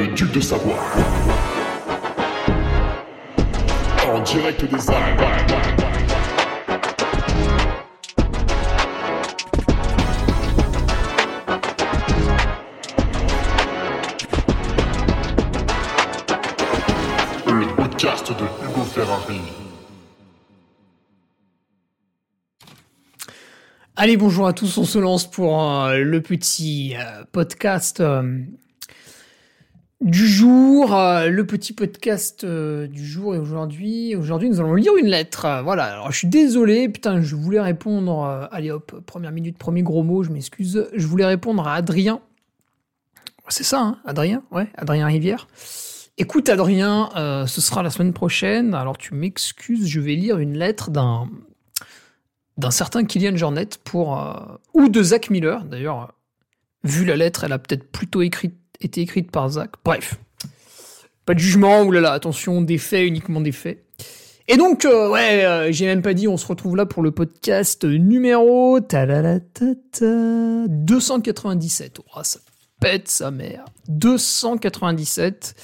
le duc de Savoie. En direct des Alpes. Le podcast de Hugo Ferrari. Allez, bonjour à tous, on se lance pour euh, le petit euh, podcast euh, du jour. euh, le petit podcast euh, du jour et aujourd'hui, aujourd'hui nous allons lire une lettre. Voilà, alors je suis désolé, putain, je voulais répondre, euh, allez hop, première minute, premier gros mot, je m'excuse, je voulais répondre à Adrien. C'est ça, hein, Adrien? Ouais, Adrien Rivière. Écoute Adrien, ce sera la semaine prochaine, alors tu m'excuses, je vais lire une lettre d'un d'un certain Kylian Jornet pour ou de Zach Miller d'ailleurs vu la lettre elle a peut-être plutôt écrite, été écrite par Zach. Bref. Pas de jugement oulala attention des faits uniquement des faits. Et donc euh, ouais euh, j'ai même pas dit on se retrouve là pour le podcast numéro talalatata, 297 oh, ça pète sa mère. 297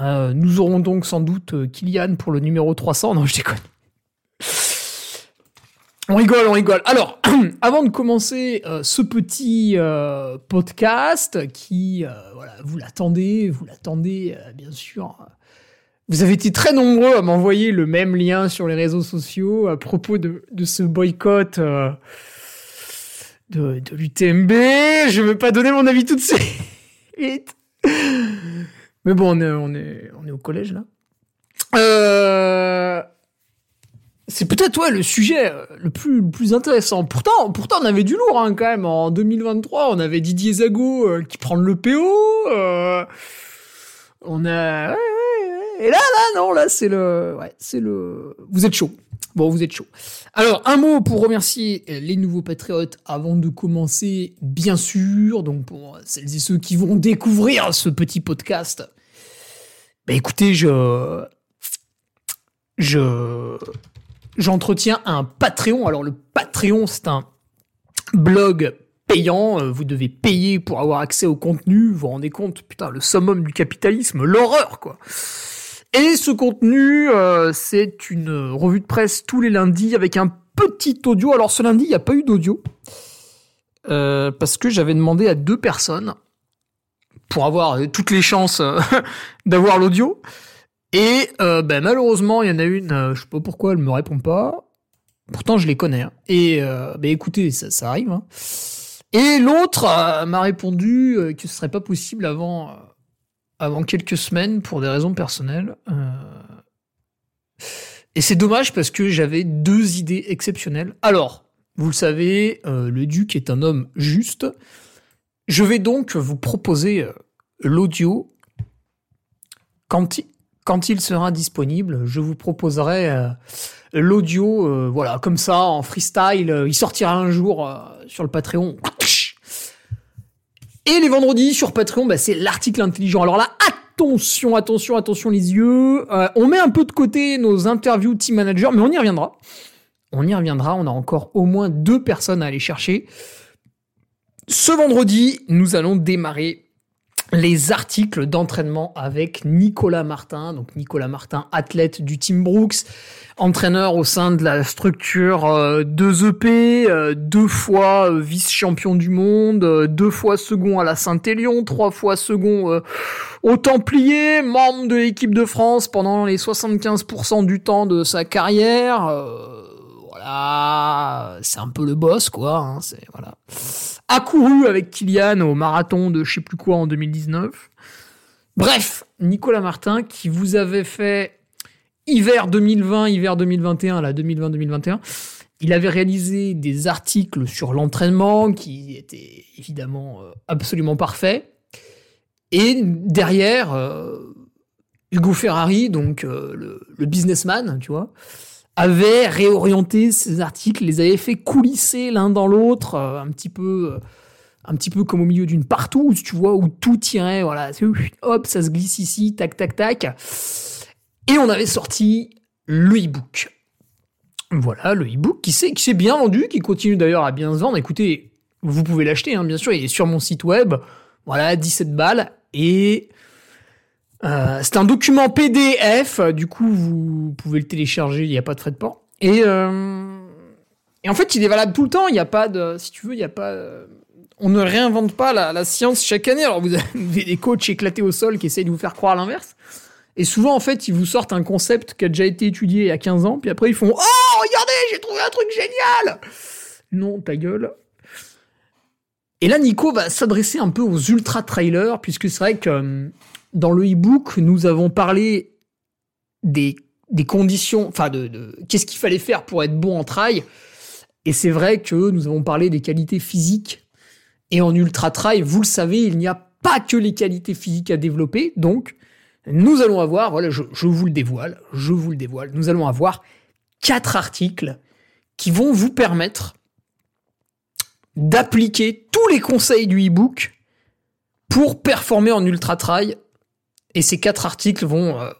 Euh, nous aurons donc sans doute euh, Kylian pour le numéro 300 non je déconne on rigole, on rigole. Alors, avant de commencer euh, ce petit euh, podcast, qui, euh, voilà, vous l'attendez, vous l'attendez, bien sûr. Vous avez été très nombreux à m'envoyer le même lien sur les réseaux sociaux à propos de, ce boycott de, l'UTMB. Je ne vais pas donner mon avis tout de suite. Mais bon, on est, on est, on est au collège, là. C'est peut-être le sujet euh, le plus, intéressant. Pourtant, pourtant, on avait du lourd hein, quand même. En 2023, on avait Didier Zago euh, qui prend le PO. euh, on a... Et là, là, non, là, c'est le... Ouais, c'est le... Vous êtes chaud. Bon, vous êtes chaud. Alors, un mot pour remercier les nouveaux patriotes avant de commencer, bien sûr. Donc, pour celles et ceux qui vont découvrir ce petit podcast. Bah écoutez, je... Je j'entretiens un Patreon. Alors le Patreon, c'est un blog payant. Euh, Vous devez payer pour avoir accès au contenu. Vous vous rendez compte, putain, le summum du capitalisme, l'horreur, quoi. Et ce contenu, euh, c'est une revue de presse tous les lundis avec un petit audio. Alors ce lundi, il n'y a pas eu d'audio. Euh, parce que j'avais demandé à deux personnes pour avoir toutes les chances d'avoir l'audio. Et euh, ben, malheureusement, il y en a une, euh, je sais pas pourquoi elle me répond pas. Pourtant, je les connais. hein. Et euh, ben, écoutez, ça, ça arrive. hein. Et l'autre euh, m'a répondu que ce serait pas possible avant, avant quelques semaines pour des raisons personnelles. Et c'est dommage parce que j'avais deux idées exceptionnelles. Alors, vous le savez, le duc est un homme juste. Je vais donc vous proposer l'audio quand il, quand il sera disponible, je vous proposerai euh, l'audio, euh, voilà, comme ça, en freestyle. il sortira un jour euh, sur le Patreon. Et les vendredis sur Patreon, bah, c'est l'article intelligent. Alors là, attention, attention, attention les yeux. On met un peu de côté nos interviews team manager, mais on y reviendra. On y reviendra. On a encore au moins deux personnes à aller chercher. Ce vendredi, nous allons démarrer les articles d'entraînement avec Nicolas Martin. Donc Nicolas Martin, athlète du Team Brooks, entraîneur au sein de la structure euh, 2EP, euh, deux fois euh, vice-champion du monde, deux fois second à la Saint-Élion, trois fois second au Templier, membre de l'équipe de France pendant les 75% du temps de sa carrière. Voilà, c'est un peu le boss, quoi. Hein, c'est voilà. Accouru avec Kylian au marathon de je sais plus quoi en 2019. Bref, Nicolas Martin qui vous avait fait hiver 2020, hiver 2021, là 2020-2021. Il avait réalisé des articles sur l'entraînement qui étaient évidemment euh, absolument parfaits. Et derrière, euh, Hugo Ferrari, donc euh, le, le businessman, tu vois, avait réorienté ses articles, les avait fait coulisser l'un dans l'autre, euh, un petit peu, euh, un petit peu comme au milieu d'une partouze, tu vois, où tout tirait, voilà, hop, ça se glisse ici, tac, tac, tac. Et on avait sorti le e-book. Voilà, le e-book qui s'est, qui s'est bien vendu, qui continue d'ailleurs à bien se vendre. Écoutez, vous pouvez l'acheter, hein, bien sûr, il est sur mon site web. Voilà, 17 balles. Et Euh, c'est un document PDF, du coup vous pouvez le télécharger, il n'y a pas de frais de port. Et, euh, et en fait il est valable tout le temps, il n'y a pas de, si tu veux, il n'y a pas, on ne réinvente pas la, la, science chaque année. Alors vous avez des coachs éclatés au sol qui essayent de vous faire croire l'inverse. Et souvent en fait ils vous sortent un concept qui a déjà été étudié il y a 15 ans, puis après ils font oh regardez j'ai trouvé un truc génial. Non ta gueule. Et là, Nico va s'adresser un peu aux ultra trailers, puisque c'est vrai que euh, dans le e-book, nous avons parlé des, des conditions, enfin de, de qu'est-ce qu'il fallait faire pour être bon en trail. Et c'est vrai que nous avons parlé des qualités physiques. Et en ultra trail, vous le savez, il n'y a pas que les qualités physiques à développer. Donc, nous allons avoir, voilà, je, vous le dévoile, je vous le dévoile, nous allons avoir quatre articles qui vont vous permettre d'appliquer tous les conseils du e-book pour performer en ultra trail. Et ces quatre articles vont, euh,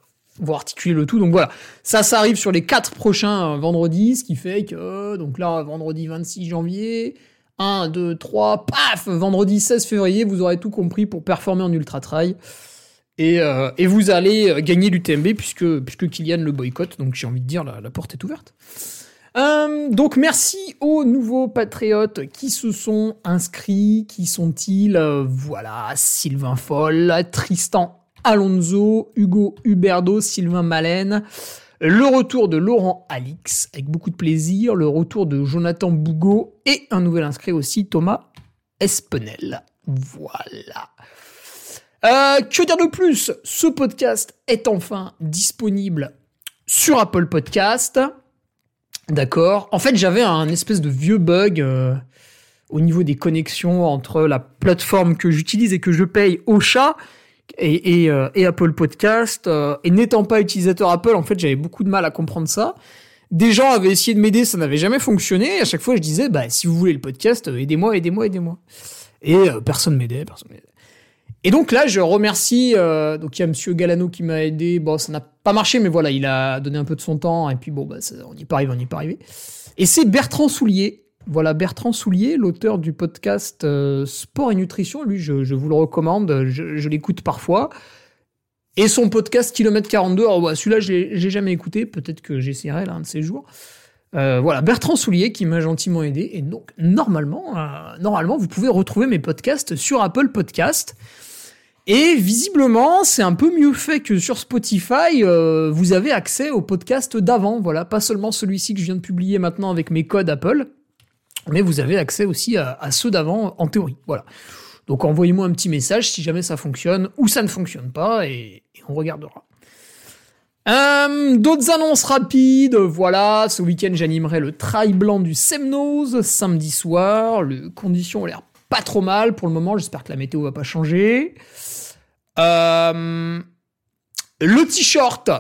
vont articuler le tout. Donc voilà, ça, ça arrive sur les quatre prochains euh, vendredis, ce qui fait que, donc là, vendredi 26 janvier, 1, 2, 3, paf, vendredi 16 février, vous aurez tout compris pour performer en ultra trail. Et, euh, et vous allez gagner l'UTMB puisque, puisque Kylian le boycotte. Donc j'ai envie de dire, la, porte est ouverte. Donc merci aux nouveaux patriotes qui se sont inscrits. Qui sont-ils? Voilà, Sylvain Foll, Tristan Alonso, Hugo Huberdo, Sylvain Malène. Le retour de Laurent Alix, avec beaucoup de plaisir. Le retour de Jonathan Bougot. Et un nouvel inscrit aussi, Thomas Espenel. Voilà. Euh, que dire de plus? Ce podcast est enfin disponible sur Apple Podcast. D'accord. En fait, j'avais un espèce de vieux bug euh, au niveau des connexions entre la plateforme que j'utilise et que je paye au chat euh, et Apple Podcast. Euh, et n'étant pas utilisateur Apple, en fait, j'avais beaucoup de mal à comprendre ça. Des gens avaient essayé de m'aider, ça n'avait jamais fonctionné. Et à chaque fois, je disais, bah, si vous voulez le podcast, aidez-moi, aidez-moi, aidez-moi. Et personne m'aidait, personne m'aidait. Et donc là, je remercie. Euh, donc il y a Monsieur Galano qui m'a aidé. Bon, ça n'a pas marché, mais voilà, il a donné un peu de son temps. Et puis bon, bah, on n'y pas arrivé, on n'y pas arrivé. Et c'est Bertrand Soulier. Voilà, Bertrand Soulier, l'auteur du podcast euh, Sport et Nutrition. Lui, je, vous le recommande. Je, l'écoute parfois. Et son podcast Kilomètre 42. Alors, bah, celui-là, je l'ai jamais écouté. Peut-être que j'essaierai l'un de ces jours. Euh, voilà, Bertrand Soulier qui m'a gentiment aidé. Et donc, normalement, euh, vous pouvez retrouver mes podcasts sur Apple Podcast. Et visiblement, c'est un peu mieux fait que sur Spotify. Vous avez accès au podcast d'avant, voilà, pas seulement celui-ci que je viens de publier maintenant avec mes codes Apple, mais vous avez accès aussi à, ceux d'avant en théorie, voilà. Donc envoyez-moi un petit message si jamais ça fonctionne ou ça ne fonctionne pas et, et on regardera. Euh, D'autres annonces rapides, voilà, ce week-end j'animerai le trail blanc du Semnose samedi soir, les conditions ont l'air pas trop mal pour le moment, j'espère que la météo va pas changer. Euh, le t-shirt.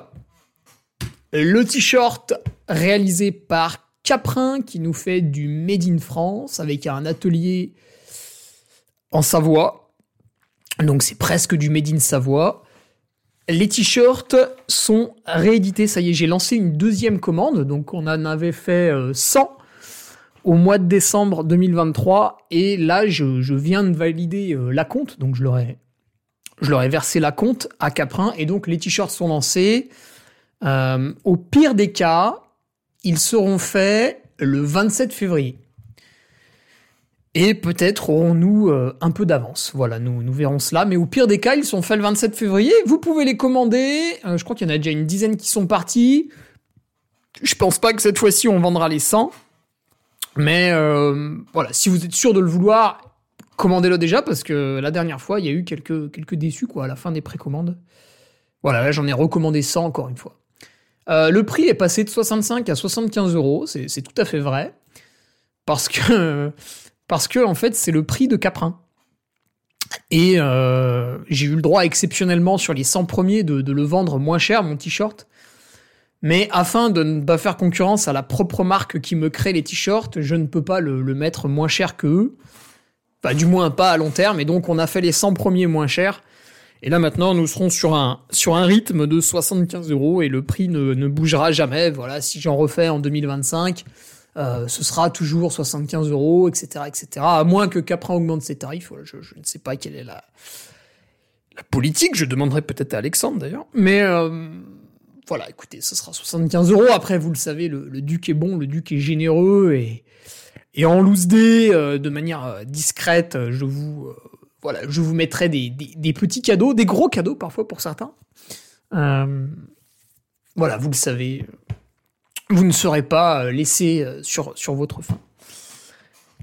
Le t-shirt réalisé par Caprin qui nous fait du Made in France avec un atelier en Savoie. Donc c'est presque du Made in Savoie. Les t-shirts sont réédités. Ça y est, j'ai lancé une deuxième commande. Donc on en avait fait 100 au mois de décembre 2023. Et là, je, viens de valider euh, la compte. Donc je l'aurais je leur ai versé la compte à Caprin et donc les t-shirts sont lancés. Euh, au pire des cas, ils seront faits le 27 février. Et peut-être aurons-nous euh, un peu d'avance. Voilà, nous, verrons cela. Mais au pire des cas, ils sont faits le 27 février. Vous pouvez les commander. Euh, je crois qu'il y en a déjà une dizaine qui sont partis. Je pense pas que cette fois-ci on vendra les 100. Mais euh, voilà, si vous êtes sûr de le vouloir, commandez-le déjà parce que la dernière fois, il y a eu quelques, quelques déçus à la fin des précommandes. Voilà, là j'en ai recommandé 100 encore une fois. Euh, le prix est passé de 65 à 75 euros, c'est tout à fait vrai. Parce que, en fait, c'est le prix de Caprin. Et euh, j'ai eu le droit exceptionnellement sur les 100 premiers de, le vendre moins cher, mon t-shirt. Mais afin de ne pas faire concurrence à la propre marque qui me crée les t-shirts, je ne peux pas le, le mettre moins cher que eux. Enfin, du moins pas à long terme. Et donc, on a fait les 100 premiers moins chers. Et là, maintenant, nous serons sur un, sur un rythme de 75 euros et le prix ne, ne bougera jamais. Voilà, si j'en refais en 2025, euh, ce sera toujours 75 euros, etc., etc. À moins que Capra augmente ses tarifs. Je, ne sais pas quelle est la, La politique, je demanderai peut-être à Alexandre d'ailleurs. Mais euh, voilà, écoutez, ce sera 75 euros. Après, vous le savez, le, duc est bon, le duc est généreux et, et en loose day, euh, de manière discrète, je vous, voilà, je vous mettrai des, petits cadeaux, des gros cadeaux parfois pour certains. voilà, vous le savez, vous ne serez pas laissé sur, sur votre faim.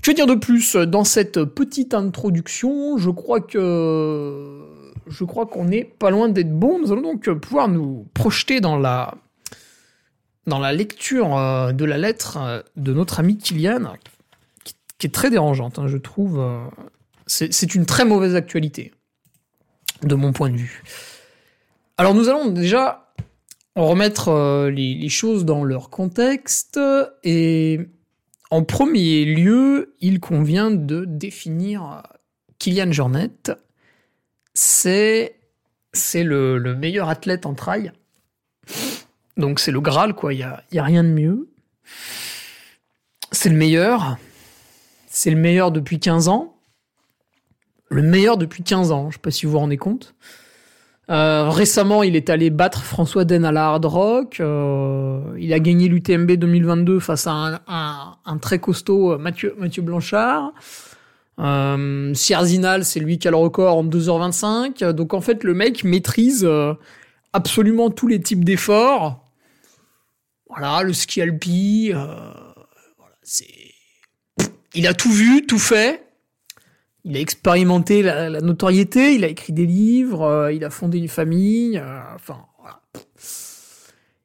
Que dire de plus dans cette petite introduction? Je crois que je crois qu'on n'est pas loin d'être bon. Nous allons donc pouvoir nous projeter dans la lecture euh, de la lettre euh, de notre ami Kylian, qui, est très dérangeante, hein, je trouve. Euh, c'est une très mauvaise actualité, de mon point de vue. Alors nous allons déjà remettre les, les choses dans leur contexte et en premier lieu, il convient de définir Kylian Jornet. C'est le, meilleur athlète en trail. Donc c'est le Graal, quoi. Il n'y a, y a rien de mieux. C'est le meilleur. C'est le meilleur depuis 15 ans. Le meilleur depuis 15 ans. Je sais pas si vous vous rendez compte. Euh, récemment, il est allé battre François Den à la Hard Rock. Euh, il a gagné l'UTMB 2022 face à un, très costaud euh, Mathieu, Mathieu Blanchard. Euh, Sierzinal, c'est lui qui a le record en 2h25. Donc en fait, le mec maîtrise absolument tous les types d'efforts. Voilà, le ski alpi. voilà, c'est... Il a tout vu, tout fait il a expérimenté la, notoriété, il a écrit des livres, euh, il a fondé une famille, euh, enfin voilà.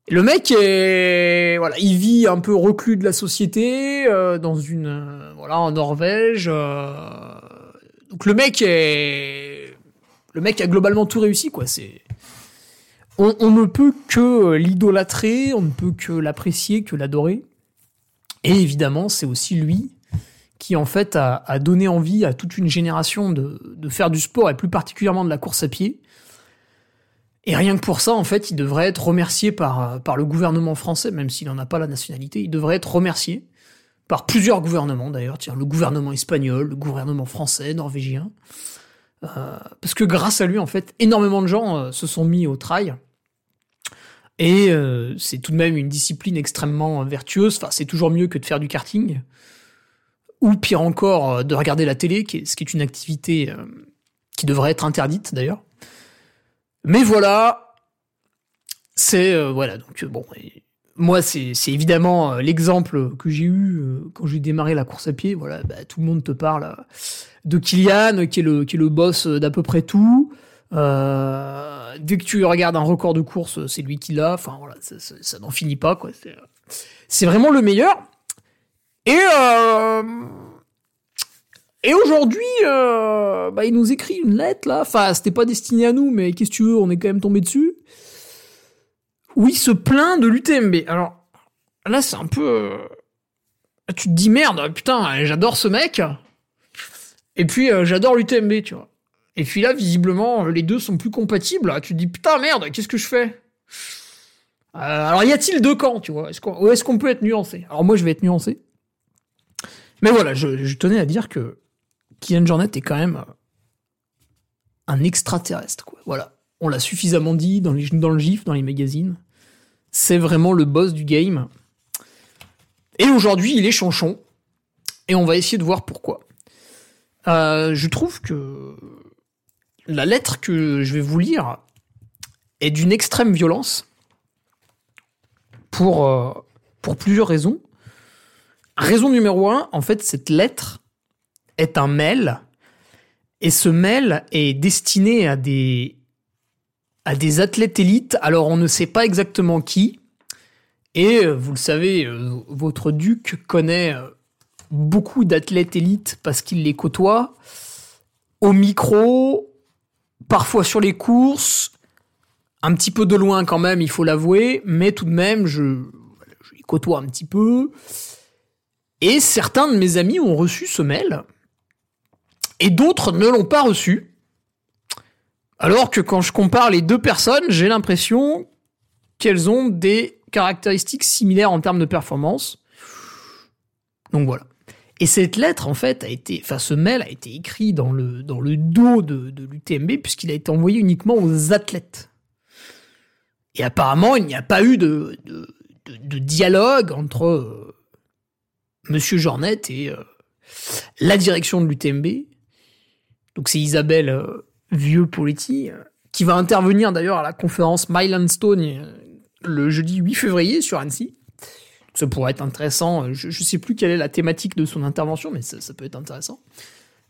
Le mec est voilà, il vit un peu reclus de la société euh, dans une voilà en Norvège. donc le mec est le mec a globalement tout réussi quoi. C'est on, on ne peut que l'idolâtrer, on ne peut que l'apprécier, que l'adorer. Et évidemment, c'est aussi lui qui en fait a, donné envie à toute une génération de, faire du sport et plus particulièrement de la course à pied. Et rien que pour ça, en fait, il devrait être remercié par, le gouvernement français, même s'il n'en a pas la nationalité, il devrait être remercié par plusieurs gouvernements d'ailleurs, le gouvernement espagnol, le gouvernement français, norvégien, euh, parce que grâce à lui, en fait, énormément de gens euh, se sont mis au trail. Et euh, c'est tout de même une discipline extrêmement vertueuse. Enfin, c'est toujours mieux que de faire du karting ou pire encore, euh, de regarder la télé, ce qui est une activité euh, qui devrait être interdite d'ailleurs. Mais voilà, c'est euh, voilà donc bon. moi, c'est évidemment l'exemple que j'ai eu quand j'ai démarré la course à pied. Voilà, bah, tout le monde te parle de Kylian, qui est le qui est le boss d'à peu près tout. dès que tu regardes un record de course, c'est lui qui l'a. Enfin voilà, ça, ça n'en finit pas quoi. C'est vraiment le meilleur. Et euh, et aujourd'hui, euh, bah, il nous écrit une lettre là. Enfin, c'était pas destiné à nous, mais qu'est-ce que tu veux, on est quand même tombé dessus. Où il se plaint de l'UTMB. Alors là, c'est un peu. Euh, tu te dis merde, putain, j'adore ce mec. Et puis j'adore l'UTMB, tu vois. Et puis là, visiblement, les deux sont plus compatibles. Tu te dis putain merde, qu'est-ce que je fais? Alors y a-t-il deux camps, tu vois? Est-ce qu'on peut être nuancé? Alors moi, je vais être nuancé. Mais voilà, je, tenais à dire que Kylian Jornet est quand même euh, un extraterrestre. Quoi. Voilà, on l'a suffisamment dit dans, les, le GIF, dans les magazines. C'est vraiment le boss du game. Et aujourd'hui, il est chanchon. Et on va essayer de voir pourquoi. Euh, je trouve que la lettre que je vais vous lire est d'une extrême violence pour, euh, pour plusieurs raisons. Raison numéro un, en fait, cette lettre est un mail. Et ce mail est destiné à des, à des athlètes élites. Alors, on ne sait pas exactement qui. Et euh, vous le savez, euh, votre duc connaît euh, beaucoup d'athlètes élites parce qu'il les côtoie. Au micro, parfois sur les courses, un petit peu de loin quand même, il faut l'avouer, mais tout de même, je, je les côtoie un petit peu. Et certains de mes amis ont reçu ce mail, et d'autres ne l'ont pas reçu. Alors que quand je compare les deux personnes, j'ai l'impression qu'elles ont des caractéristiques similaires en termes de performance. Donc voilà. Et cette lettre, en fait, a été, enfin, ce mail a été écrit dans le, dans le dos de, de l'UTMB puisqu'il a été envoyé uniquement aux athlètes. Et apparemment, il n'y a pas eu de, de, de, dialogue entre euh, Monsieur Jornet et euh, la direction de l'UTMB. Donc c'est Isabelle euh, Vieux-Poletti qui va intervenir d'ailleurs à la conférence Myland Stone le jeudi 8 février sur Annecy. Ça pourrait être intéressant. Je ne sais plus quelle est la thématique de son intervention, mais ça, peut être intéressant.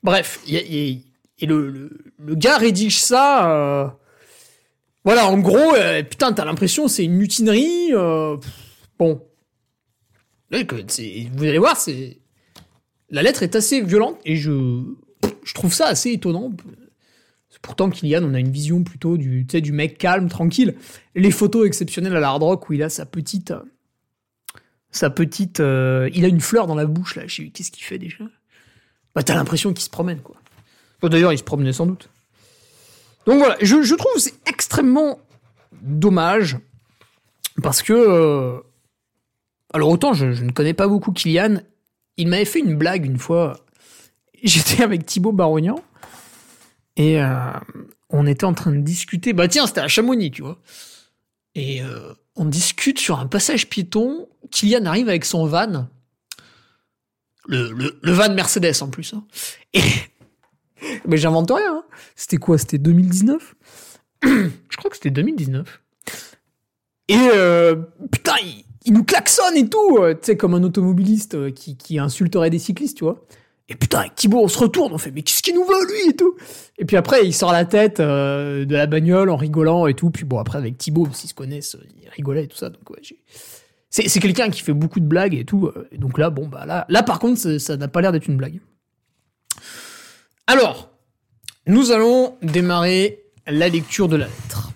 Bref, et le, le, gars rédige ça. voilà, en gros, putain, t'as l'impression c'est une mutinerie. bon, vous allez voir, c'est la lettre est assez violente et je trouve ça assez étonnant. Pourtant, Kylian, on a une vision plutôt du, mec calme, tranquille. Les photos exceptionnelles à l'hard rock où il a sa petite. Sa petite. Euh, il a une fleur dans la bouche, là. Qu'est-ce qu'il fait déjà? Bah, t'as l'impression qu'il se promène, quoi. D'ailleurs, il se promenait sans doute. Donc voilà, je, je trouve c'est extrêmement dommage parce que. Euh, alors autant je, ne connais pas beaucoup Kylian, il m'avait fait une blague une fois. J'étais avec Thibaut Barognan et euh, on était en train de discuter. Bah tiens, c'était à Chamonix, tu vois. Et euh, on discute sur un passage piéton. Kylian arrive avec son van. Le, le, van Mercedes en plus. Hein. Et mais j'invente rien. Hein. C'était quoi? C'était 2019 Je crois que c'était 2019. Et euh, putain, il nous klaxonne et tout, euh, tu sais, comme un automobiliste euh, qui, insulterait des cyclistes, tu vois. Et putain, avec Thibaut, on se retourne, on fait, mais qu'est-ce qu'il nous veut, lui, et tout. Et puis après, il sort la tête euh, de la bagnole en rigolant et tout. Puis bon, après, avec Thibaut, s'ils se connaissent, il rigolait et tout ça. Donc, ouais, c'est, c'est quelqu'un qui fait beaucoup de blagues et tout. Donc là, bon, bah là, là par contre, ça n'a pas l'air d'être une blague. Alors, nous allons démarrer la lecture de la lettre.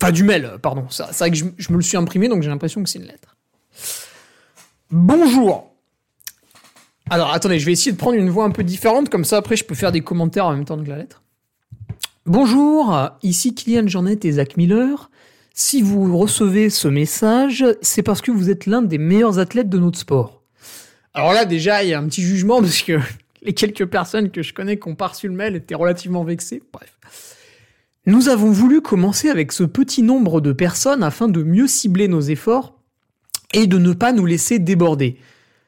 Enfin, du mail, pardon. C'est vrai que je, je me le suis imprimé, donc j'ai l'impression que c'est une lettre. Bonjour. Alors attendez, je vais essayer de prendre une voix un peu différente, comme ça après je peux faire des commentaires en même temps que la lettre. Bonjour, ici Kylian Jornet et Zach Miller. Si vous recevez ce message, c'est parce que vous êtes l'un des meilleurs athlètes de notre sport. Alors là déjà, il y a un petit jugement parce que les quelques personnes que je connais qui ont pas reçu le mail étaient relativement vexées. Bref. Nous avons voulu commencer avec ce petit nombre de personnes afin de mieux cibler nos efforts et de ne pas nous laisser déborder.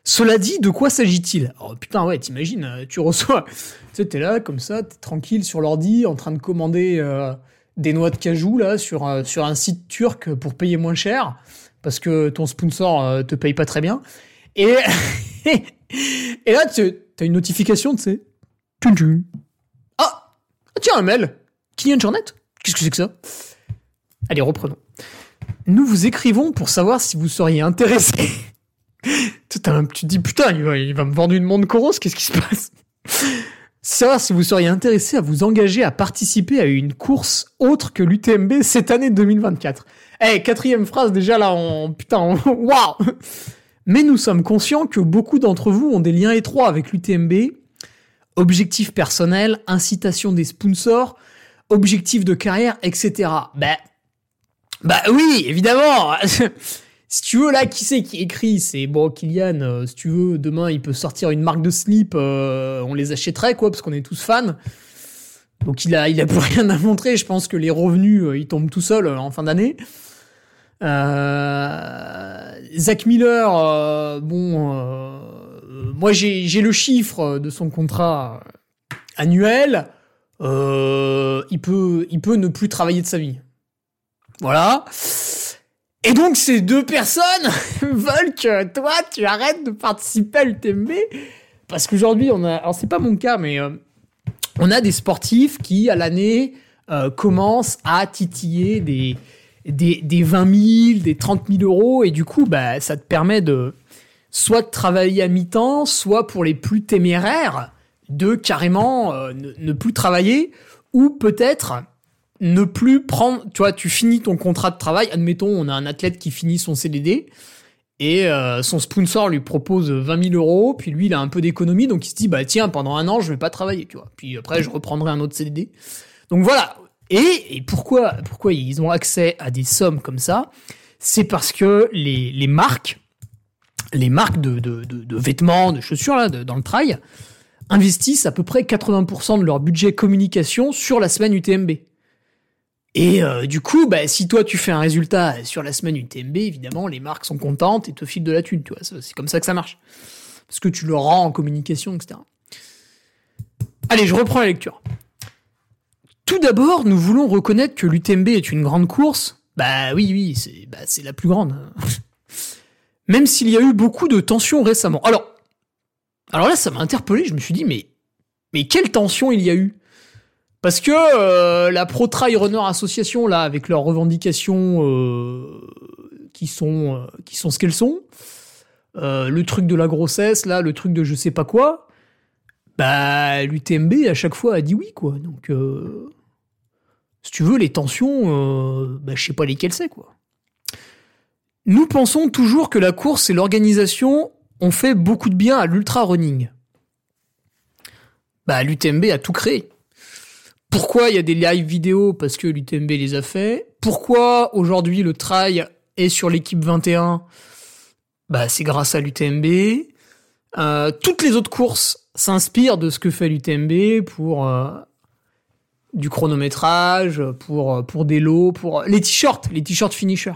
Cela dit, de quoi s'agit-il? Oh putain, ouais, t'imagines, euh, tu reçois, tu sais, t'es là comme ça, t'es tranquille sur l'ordi, en train de commander euh, des noix de cajou là sur euh, sur un site turc pour payer moins cher parce que ton sponsor te paye pas très bien. Et et là, tu as une notification, tu sais. Ah, ah, tiens, un mail. Kylian Jornet? Qu'est-ce que c'est que ça? Allez, reprenons. Nous vous écrivons pour savoir si vous seriez intéressé. tu te dis putain, il va, me vendre une montre Coros, qu'est-ce qui se passe? Savoir si vous seriez intéressé à vous engager à participer à une course autre que l'UTMB cette année 2024. Eh, quatrième phrase déjà là, en putain, waouh Mais nous sommes conscients que beaucoup d'entre vous ont des liens étroits avec l'UTMB. Objectifs personnels, incitation des sponsors, objectifs de carrière, etc. Ben, bah oui, évidemment. si tu veux, là, qui c'est qui écrit C'est bon, Kylian, euh, si tu veux, demain, il peut sortir une marque de slip, euh, on les achèterait, quoi, parce qu'on est tous fans. Donc il a, il a plus rien à montrer. Je pense que les revenus, euh, ils tombent tout seuls en fin d'année. Zach Miller, bon, moi j'ai le chiffre de son contrat annuel. il peut, il peut ne plus travailler de sa vie. Voilà. Et donc ces deux personnes veulent que toi tu arrêtes de participer à l'UTMB parce qu'aujourd'hui on a alors c'est pas mon cas mais euh, on a des sportifs qui à l'année euh, commencent à titiller des, des des 20 000 des 30 000 euros. Et du coup bah ça te permet de soit de travailler à mi-temps soit pour les plus téméraires de carrément euh, ne, plus travailler. Ou peut-être ne plus prendre, tu vois, tu finis ton contrat de travail, admettons, on a un athlète qui finit son CDD, et euh, son sponsor lui propose 20 000 euros, puis lui il a un peu d'économie, donc il se dit, bah tiens, pendant un an, je vais pas travailler, tu vois, puis après je reprendrai un autre CDD. Donc voilà, et, pourquoi, pourquoi ils ont accès à des sommes comme ça? C'est parce que les, marques les marques de, de, vêtements, de chaussures là, dans le trail, investissent à peu près 80% de leur budget communication sur la semaine UTMB. Et euh, du coup, bah, si toi tu fais un résultat sur la semaine UTMB, évidemment, les marques sont contentes et te filent de la thune, tu vois. C'est comme ça que ça marche. Parce que tu le rends en communication, etc. Allez, je reprends la lecture. Tout d'abord, nous voulons reconnaître que l'UTMB est une grande course. Bah oui, oui, c'est bah, la plus grande. Même s'il y a eu beaucoup de tensions récemment. Alors, alors là, ça m'a interpellé. Je me suis dit, mais, mais quelle tension il y a eu? Parce que euh, la Pro Trail Runner Association, là, avec leurs revendications euh, qui, sont, euh, qui sont ce qu'elles sont, le truc de la grossesse, là, le truc de je sais pas quoi, bah, l'UTMB, à chaque fois, a dit oui, quoi. Donc, si tu veux, les tensions, bah, je sais pas lesquelles c'est, quoi. Nous pensons toujours que la course et l'organisation ont fait beaucoup de bien à l'ultra running. Bah, l'UTMB a tout créé. Pourquoi il y a des live vidéo Parce que l'UTMB les a fait? Pourquoi aujourd'hui le trail est sur l'équipe 21 Bah, c'est grâce à l'UTMB. Euh, toutes les autres courses s'inspirent de ce que fait l'UTMB pour euh, du chronométrage, pour, euh, pour des lots, pour les t-shirts, les t-shirts finisher.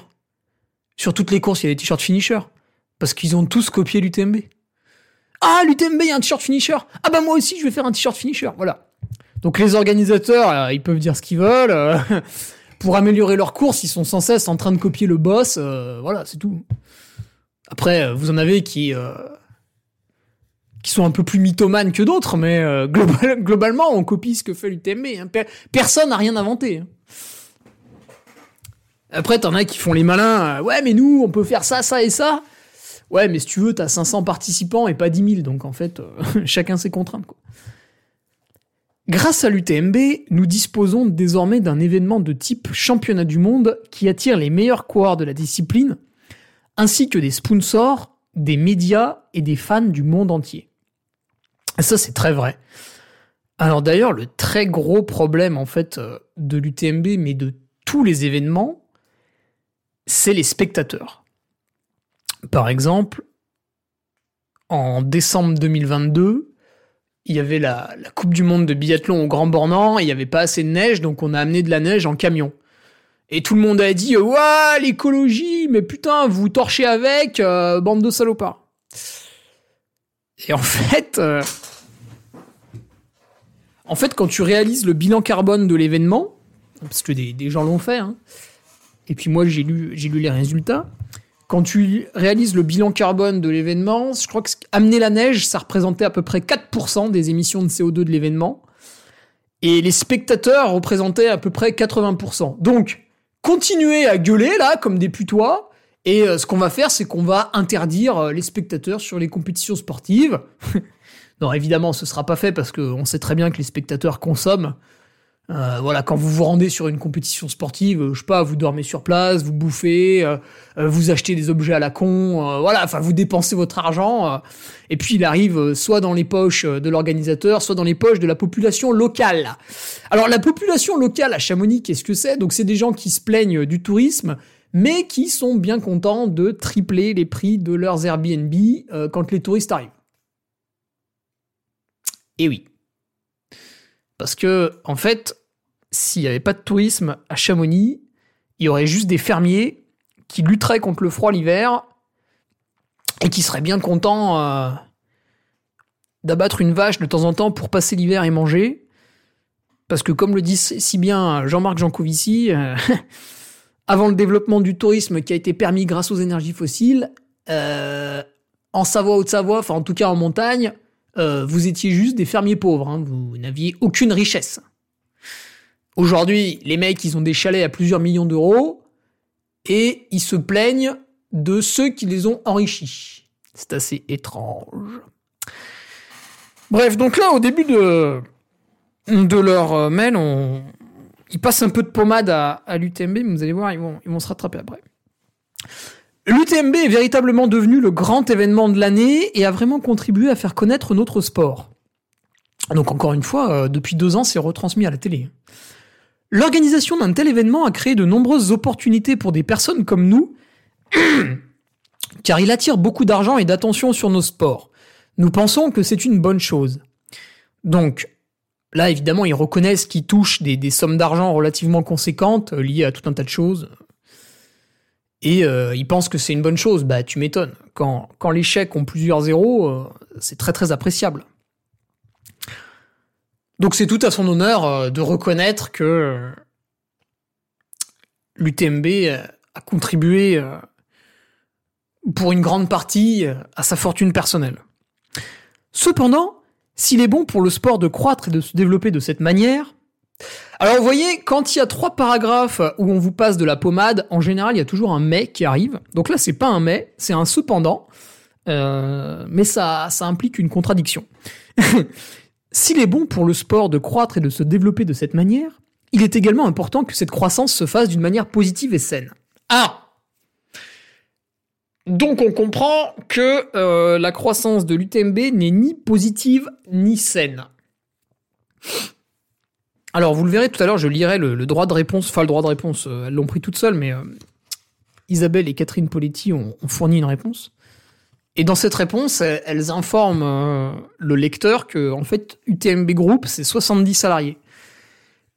Sur toutes les courses, il y a des t-shirts finisher. Parce qu'ils ont tous copié l'UTMB. Ah, l'UTMB, il y a un t-shirt finisher. Ah bah moi aussi, je vais faire un t-shirt finisher. Voilà. Donc les organisateurs, euh, ils peuvent dire ce qu'ils veulent. euh, pour améliorer leur course, ils sont sans cesse en train de copier le boss. euh, voilà, c'est tout. Après, vous en avez qui... sont un peu plus mythomanes que d'autres, mais global- globalement, on copie ce que fait l'UTMB. hein. Per- personne n'a rien inventé. hein. Après, t'en as qui font les malins. ouais, mais nous, on peut faire ça, ça et ça. Ouais, mais si tu veux, t'as 500 participants et pas 10 000. Donc, en fait, chacun ses contraintes. Quoi. Grâce à l'UTMB, nous disposons désormais d'un événement de type championnat du monde qui attire les meilleurs coureurs de la discipline, ainsi que des sponsors, des médias et des fans du monde entier. Ça, c'est très vrai. Alors d'ailleurs, le très gros problème en fait euh, de l'UTMB, mais de tous les événements, c'est les spectateurs. Par exemple, en décembre 2022, il y avait la, Coupe du Monde de biathlon au Grand Bornand, il n'y avait pas assez de neige, donc on a amené de la neige en camion. Et tout le monde a dit Ouah, l'écologie, mais putain, vous torchez avec, euh, bande de salopards. Et en fait, euh, en fait, quand tu réalises le bilan carbone de l'événement, parce que des, gens l'ont fait, hein, et puis moi j'ai lu les résultats, quand tu réalises le bilan carbone de l'événement, je crois que amener la neige, ça représentait à peu près 4% des émissions de CO2 de l'événement, et les spectateurs représentaient à peu près 80%. Donc, continuez à gueuler là, comme des putois, et euh, ce qu'on va faire, c'est qu'on va interdire euh, les spectateurs sur les compétitions sportives. non, évidemment, ce sera pas fait parce qu'on sait très bien que les spectateurs consomment. Euh, voilà, quand vous vous rendez sur une compétition sportive, euh, je sais pas, vous dormez sur place, vous bouffez, euh, euh, vous achetez des objets à la con, euh, voilà, enfin vous dépensez votre argent, euh, et puis il arrive soit dans les poches de l'organisateur, soit dans les poches de la population locale. Alors la population locale à Chamonix, qu'est-ce que c'est? Donc c'est des gens qui se plaignent du tourisme, mais qui sont bien contents de tripler les prix de leurs Airbnb quand les touristes arrivent. Et oui. Parce que, en fait, s'il n'y avait pas de tourisme à Chamonix, il y aurait juste des fermiers qui lutteraient contre le froid l'hiver et qui seraient bien contents euh, d'abattre une vache de temps en temps pour passer l'hiver et manger. Parce que, comme le dit si bien Jean-Marc Jancovici, euh, avant le développement du tourisme qui a été permis grâce aux énergies fossiles, euh, en Savoie, Haute-Savoie, enfin en tout cas en montagne, euh, vous étiez juste des fermiers pauvres, hein, vous n'aviez aucune richesse. Aujourd'hui, les mecs, ils ont des chalets à plusieurs millions d'euros et ils se plaignent de ceux qui les ont enrichis. C'est assez étrange. Bref, donc là, au début de, de leur euh, mail, ils passent un peu de pommade à, à l'UTMB, mais vous allez voir, ils vont, ils vont se rattraper après. L'UTMB est véritablement devenu le grand événement de l'année et a vraiment contribué à faire connaître notre sport. Donc encore une fois, euh, depuis deux ans, c'est retransmis à la télé. L'organisation d'un tel événement a créé de nombreuses opportunités pour des personnes comme nous car il attire beaucoup d'argent et d'attention sur nos sports. Nous pensons que c'est une bonne chose. Donc, là, évidemment, ils reconnaissent qu'ils touchent des, des sommes d'argent relativement conséquentes euh, liées à tout un tas de choses. Et euh, ils pensent que c'est une bonne chose. Bah, tu m'étonnes. Quand, les chèques ont plusieurs zéros, euh, c'est très très appréciable. Donc c'est tout à son honneur euh, de reconnaître que euh, l'UTMB a contribué pour une grande partie à sa fortune personnelle. Cependant, s'il est bon pour le sport de croître et de se développer de cette manière, alors vous voyez, quand il y a trois paragraphes où on vous passe de la pommade, en général il y a toujours un mais qui arrive. Donc là c'est pas un mais, c'est un cependant, Euh, mais ça, ça implique une contradiction. S'il est bon pour le sport de croître et de se développer de cette manière, il est également important que cette croissance se fasse d'une manière positive et saine. Ah Donc on comprend que euh, la croissance de l'UTMB n'est ni positive ni saine. Alors vous le verrez tout à l'heure, je lirai le, droit de réponse, enfin le droit de réponse, euh, elles l'ont pris toutes seules, mais euh, Isabelle et Catherine Poletti ont, fourni une réponse. Et dans cette réponse, elles, informent euh, le lecteur que, en fait, UTMB Group, c'est 70 salariés.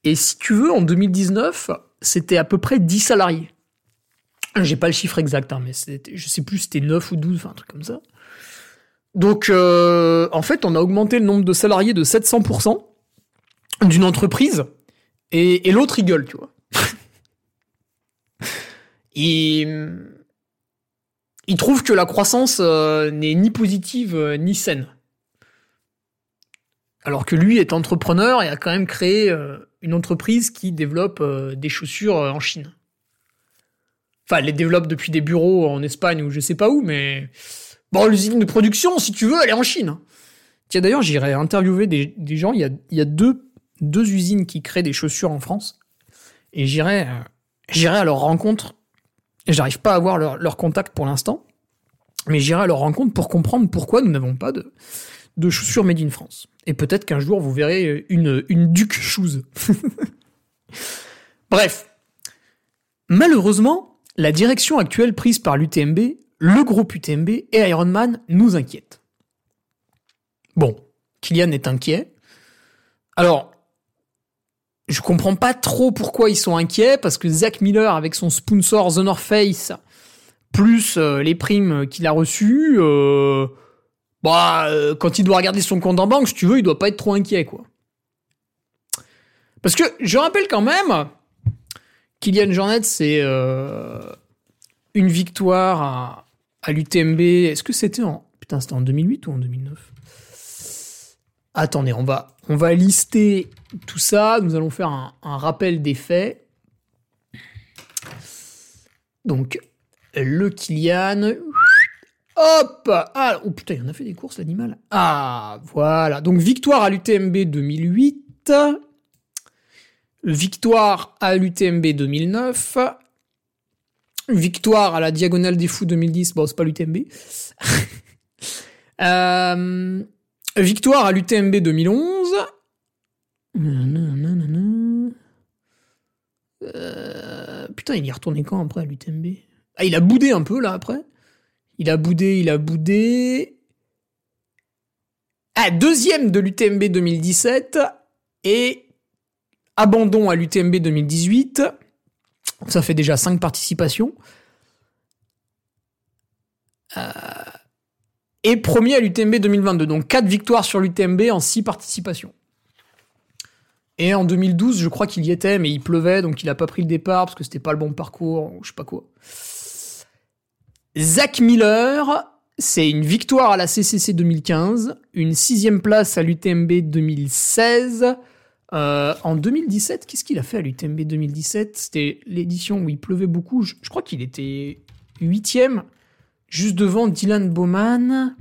Et si tu veux, en 2019, c'était à peu près 10 salariés. J'ai pas le chiffre exact, hein, mais je sais plus, c'était 9 ou 12, enfin un truc comme ça. Donc, en fait, on a augmenté le nombre de salariés de 700% d'une entreprise, et, et l'autre, il gueule, tu vois. il, il trouve que la croissance euh, n'est ni positive euh, ni saine. Alors que lui est entrepreneur et a quand même créé euh, une entreprise qui développe des chaussures en Chine. Enfin, elle les développe depuis des bureaux en Espagne ou je sais pas où, mais bon, l'usine de production, si tu veux, elle est en Chine. Tiens, d'ailleurs, j'irai interviewer des, des gens. Il y a, il y a deux, deux usines qui créent des chaussures en France. Et j'irai, euh, à leur rencontre. J'arrive pas à avoir leur, contact pour l'instant. Mais j'irai à leur rencontre pour comprendre pourquoi nous n'avons pas de, chaussures made in France. Et peut-être qu'un jour, vous verrez une, une Duke Shoes. Bref. Malheureusement, la direction actuelle prise par l'UTMB, le groupe UTMB et Ironman nous inquiète. Bon, Kylian est inquiet. Alors, je comprends pas trop pourquoi ils sont inquiets, parce que Zach Miller, avec son sponsor The Face, plus euh, les primes qu'il a reçues, euh, bah, euh, quand il doit regarder son compte en banque, si tu veux, il doit pas être trop inquiet, quoi. Parce que je rappelle quand même, Kylian Jornet, c'est une victoire à, à l'UTMB. Est-ce que c'était en putain, c'était en 2008 ou en 2009 Attendez, on va on va lister tout ça. Nous allons faire un, rappel des faits. Donc le Kylian. Hop ah, Oh putain, il en a fait des courses, l'animal. Ah, voilà. Donc, victoire à l'UTMB 2008. Victoire à l'UTMB 2009. Victoire à la Diagonale des Fous 2010. Bon, c'est pas l'UTMB. Euh, victoire à l'UTMB 2011. Euh, putain, il y est retourné quand après à l'UTMB? Ah, il a boudé un peu là après? Il a boudé, il a boudé. Ah, deuxième de l'UTMB 2017 et abandon à l'UTMB 2018. Ça fait déjà cinq participations. Euh, et premier à l'UTMB 2022. Donc quatre victoires sur l'UTMB en six participations. Et en 2012, je crois qu'il y était, mais il pleuvait, donc il a pas pris le départ parce que c'était pas le bon parcours, ou je sais pas quoi. Zach Miller, c'est une victoire à la CCC 2015, une sixième place à l'UTMB 2016. Euh, en 2017, qu'est-ce qu'il a fait à l'UTMB 2017 C'était l'édition où il pleuvait beaucoup. Je, je crois qu'il était huitième, juste devant Dylan Bowman.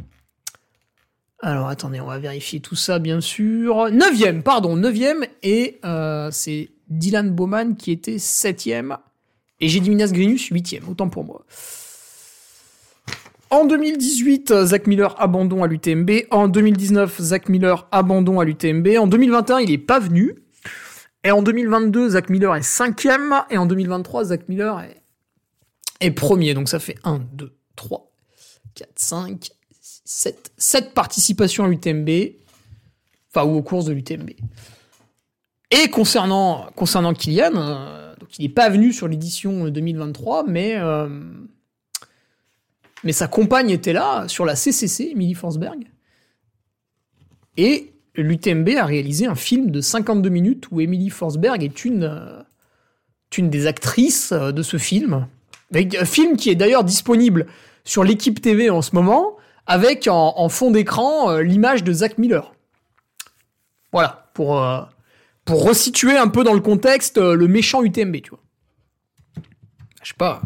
Alors attendez, on va vérifier tout ça bien sûr. Neuvième, pardon, neuvième, et euh, c'est Dylan Bowman qui était septième, et j'ai dit Minas Grinius huitième, autant pour moi. En 2018, Zach Miller abandon à l'UTMB. En 2019, Zach Miller abandon à l'UTMB. En 2021, il est pas venu. Et en 2022, Zach Miller est cinquième. Et en 2023, Zach Miller est, premier. Donc ça fait 1, 2, 3, 4, 5, 6, 7. 7 participations à l'UTMB. Enfin, ou aux courses de l'UTMB. Et concernant, concernant Kylian, euh, donc il n'est pas venu sur l'édition 2023, mais, euh, mais sa compagne était là sur la CCC, Emily Forsberg. Et l'UTMB a réalisé un film de 52 minutes où Emily Forsberg est une, euh, une des actrices euh, de ce film. Un film qui est d'ailleurs disponible sur l'équipe TV en ce moment, avec en, fond d'écran euh, l'image de Zach Miller. Voilà, pour, pour resituer un peu dans le contexte le méchant UTMB, tu vois. Je sais pas.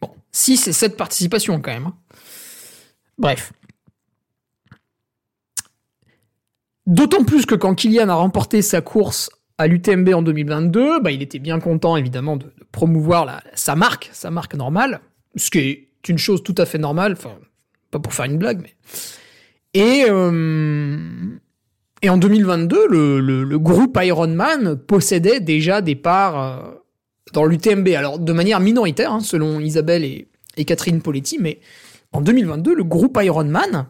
Bon, 6 et 7 participations quand même. Hein. Bref. D'autant plus que quand Kylian a remporté sa course à l'UTMB en 2022, bah, il était bien content évidemment de, promouvoir sa marque, sa marque normale, ce qui est une chose tout à fait normale, enfin, pas pour faire une blague, mais. Et, euh, en 2022, le, groupe Ironman possédait déjà des parts euh, dans l'UTMB, alors de manière minoritaire, hein, selon Isabelle et, Catherine Poletti, mais en 2022, le groupe Ironman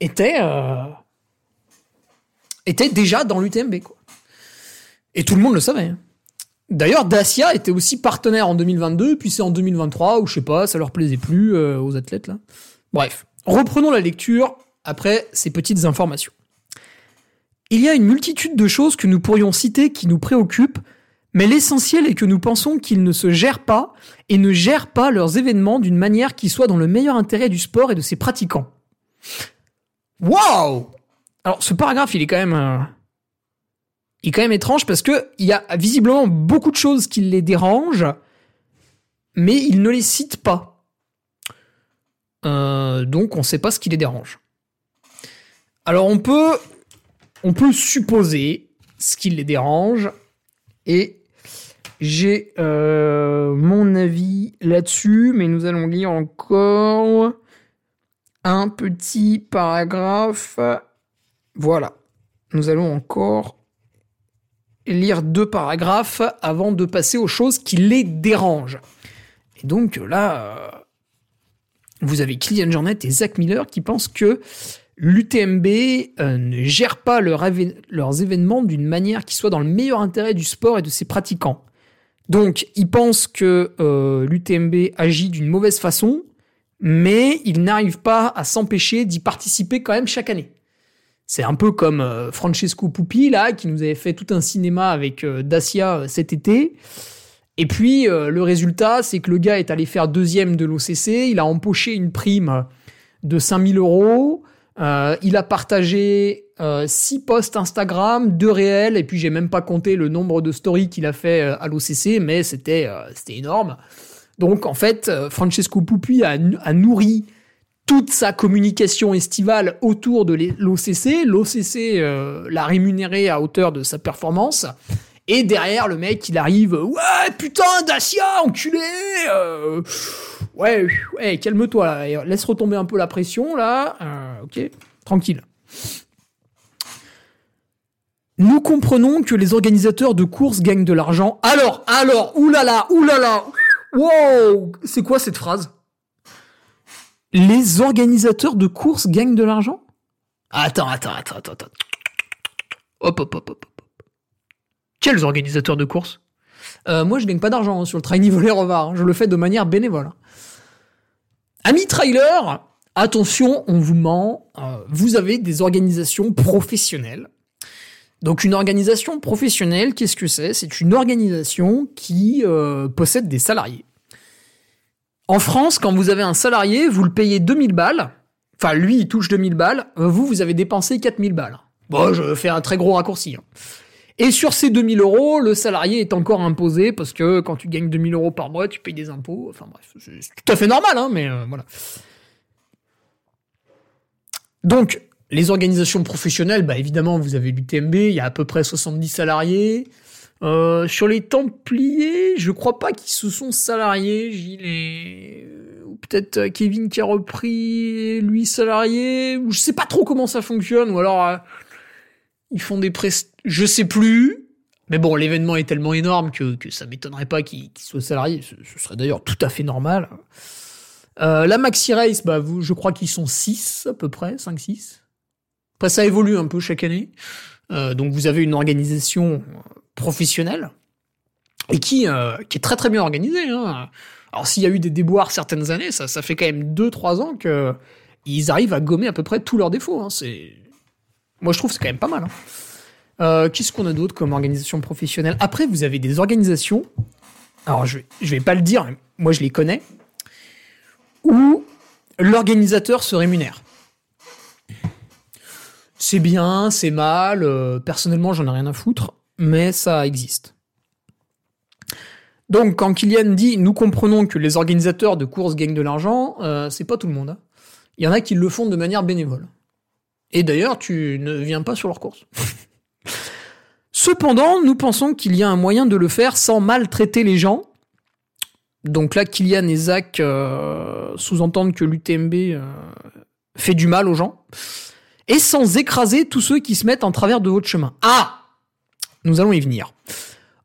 était. Euh, était déjà dans l'UTMB. Et tout le monde le savait. Hein. D'ailleurs, Dacia était aussi partenaire en 2022, puis c'est en 2023, ou je sais pas, ça leur plaisait plus euh, aux athlètes là. Bref, reprenons la lecture après ces petites informations. Il y a une multitude de choses que nous pourrions citer qui nous préoccupent, mais l'essentiel est que nous pensons qu'ils ne se gèrent pas et ne gèrent pas leurs événements d'une manière qui soit dans le meilleur intérêt du sport et de ses pratiquants. Waouh alors, ce paragraphe, il est quand même, euh, est quand même étrange parce que il y a visiblement beaucoup de choses qui les dérangent, mais il ne les cite pas. Euh, donc, on ne sait pas ce qui les dérange. Alors, on peut, on peut supposer ce qui les dérange et j'ai euh, mon avis là-dessus, mais nous allons lire encore un petit paragraphe voilà. Nous allons encore lire deux paragraphes avant de passer aux choses qui les dérangent. Et donc là, euh, vous avez Kylian Jornet et Zach Miller qui pensent que l'UTMB euh, ne gère pas leurs événements d'une manière qui soit dans le meilleur intérêt du sport et de ses pratiquants. Donc, ils pensent que euh, l'UTMB agit d'une mauvaise façon, mais ils n'arrivent pas à s'empêcher d'y participer quand même chaque année. C'est un peu comme euh, Francesco Pupi, là, qui nous avait fait tout un cinéma avec euh, Dacia euh, cet été. Et puis, le résultat, c'est que le gars est allé faire deuxième de l'OCC, il a empoché une prime de 5000 euros, il a partagé 6 posts Instagram, 2 réels, et puis j'ai même pas compté le nombre de stories qu'il a fait à l'OCC, mais c'était énorme. Donc, en fait, Francesco Pupi a nourri toute sa communication estivale autour de l'OCC. L'OCC euh, l'a rémunéré à hauteur de sa performance. Et derrière, le mec, il arrive, ouais, putain, Dacia, enculé, euh, ouais, ouais, calme-toi, laisse retomber un peu la pression, là, euh, ok, tranquille. Nous comprenons que les organisateurs de courses gagnent de l'argent. Alors, alors, oulala, oulala, wow, c'est quoi cette phrase? Les organisateurs de courses gagnent de l'argent? Attends, attends, attends, attends, attends. Hop, hop, hop, hop, hop. Quels organisateurs de courses? Euh, Moi, je gagne pas d'argent hein, sur le trail niveau les revards. Hein. Je le fais de manière bénévole. Amis trailer, attention, on vous ment. Euh, vous avez des organisations professionnelles. Donc une organisation professionnelle, qu'est-ce que c'est? C'est une organisation qui euh, possède des salariés. En France, quand vous avez un salarié, vous le payez 2000 balles. Enfin, lui, il touche 2000 balles. Vous, vous avez dépensé 4000 balles. Bon, je fais un très gros raccourci. Hein. Et sur ces 2000 euros, le salarié est encore imposé parce que quand tu gagnes 2000 euros par mois, tu payes des impôts. Enfin bref, c'est tout à fait normal, hein, mais euh, voilà. Donc, les organisations professionnelles, bah évidemment, vous avez l'UTMB, il y a à peu près 70 salariés. Euh, sur les Templiers, je crois pas qu'ils se sont salariés, Gilles ou peut-être euh, Kevin qui a repris lui salarié, ou je sais pas trop comment ça fonctionne, ou alors euh, ils font des prest... je sais plus. Mais bon, l'événement est tellement énorme que, que ça m'étonnerait pas qu'ils soient salariés. Ce, serait d'ailleurs tout à fait normal. Euh, la Maxi Race, bah, vous, je crois qu'ils sont 6 à peu près, 5-6. Après, ça évolue un peu chaque année. Euh, donc, vous avez une organisation professionnelle et qui, euh, qui est très très bien organisée. Hein. Alors, s'il y a eu des déboires certaines années, ça, ça fait quand même 2-3 ans que ils arrivent à gommer à peu près tous leurs défauts. Hein. C'est, moi, je trouve que c'est quand même pas mal. Hein. Euh, qu'est-ce qu'on a d'autre comme organisation professionnelle? Après, vous avez des organisations. Alors, je je vais pas le dire, mais moi, je les connais où l'organisateur se rémunère. C'est bien, c'est mal, euh, personnellement j'en ai rien à foutre, mais ça existe. Donc quand Kylian dit nous comprenons que les organisateurs de courses gagnent de l'argent, euh, c'est pas tout le monde. Hein. Il y en a qui le font de manière bénévole. Et d'ailleurs, tu ne viens pas sur leurs courses. Cependant, nous pensons qu'il y a un moyen de le faire sans maltraiter les gens donc là, Kylian et Zach euh, sous-entendent que l'UTMB euh, fait du mal aux gens. Et sans écraser tous ceux qui se mettent en travers de votre chemin. Ah Nous allons y venir.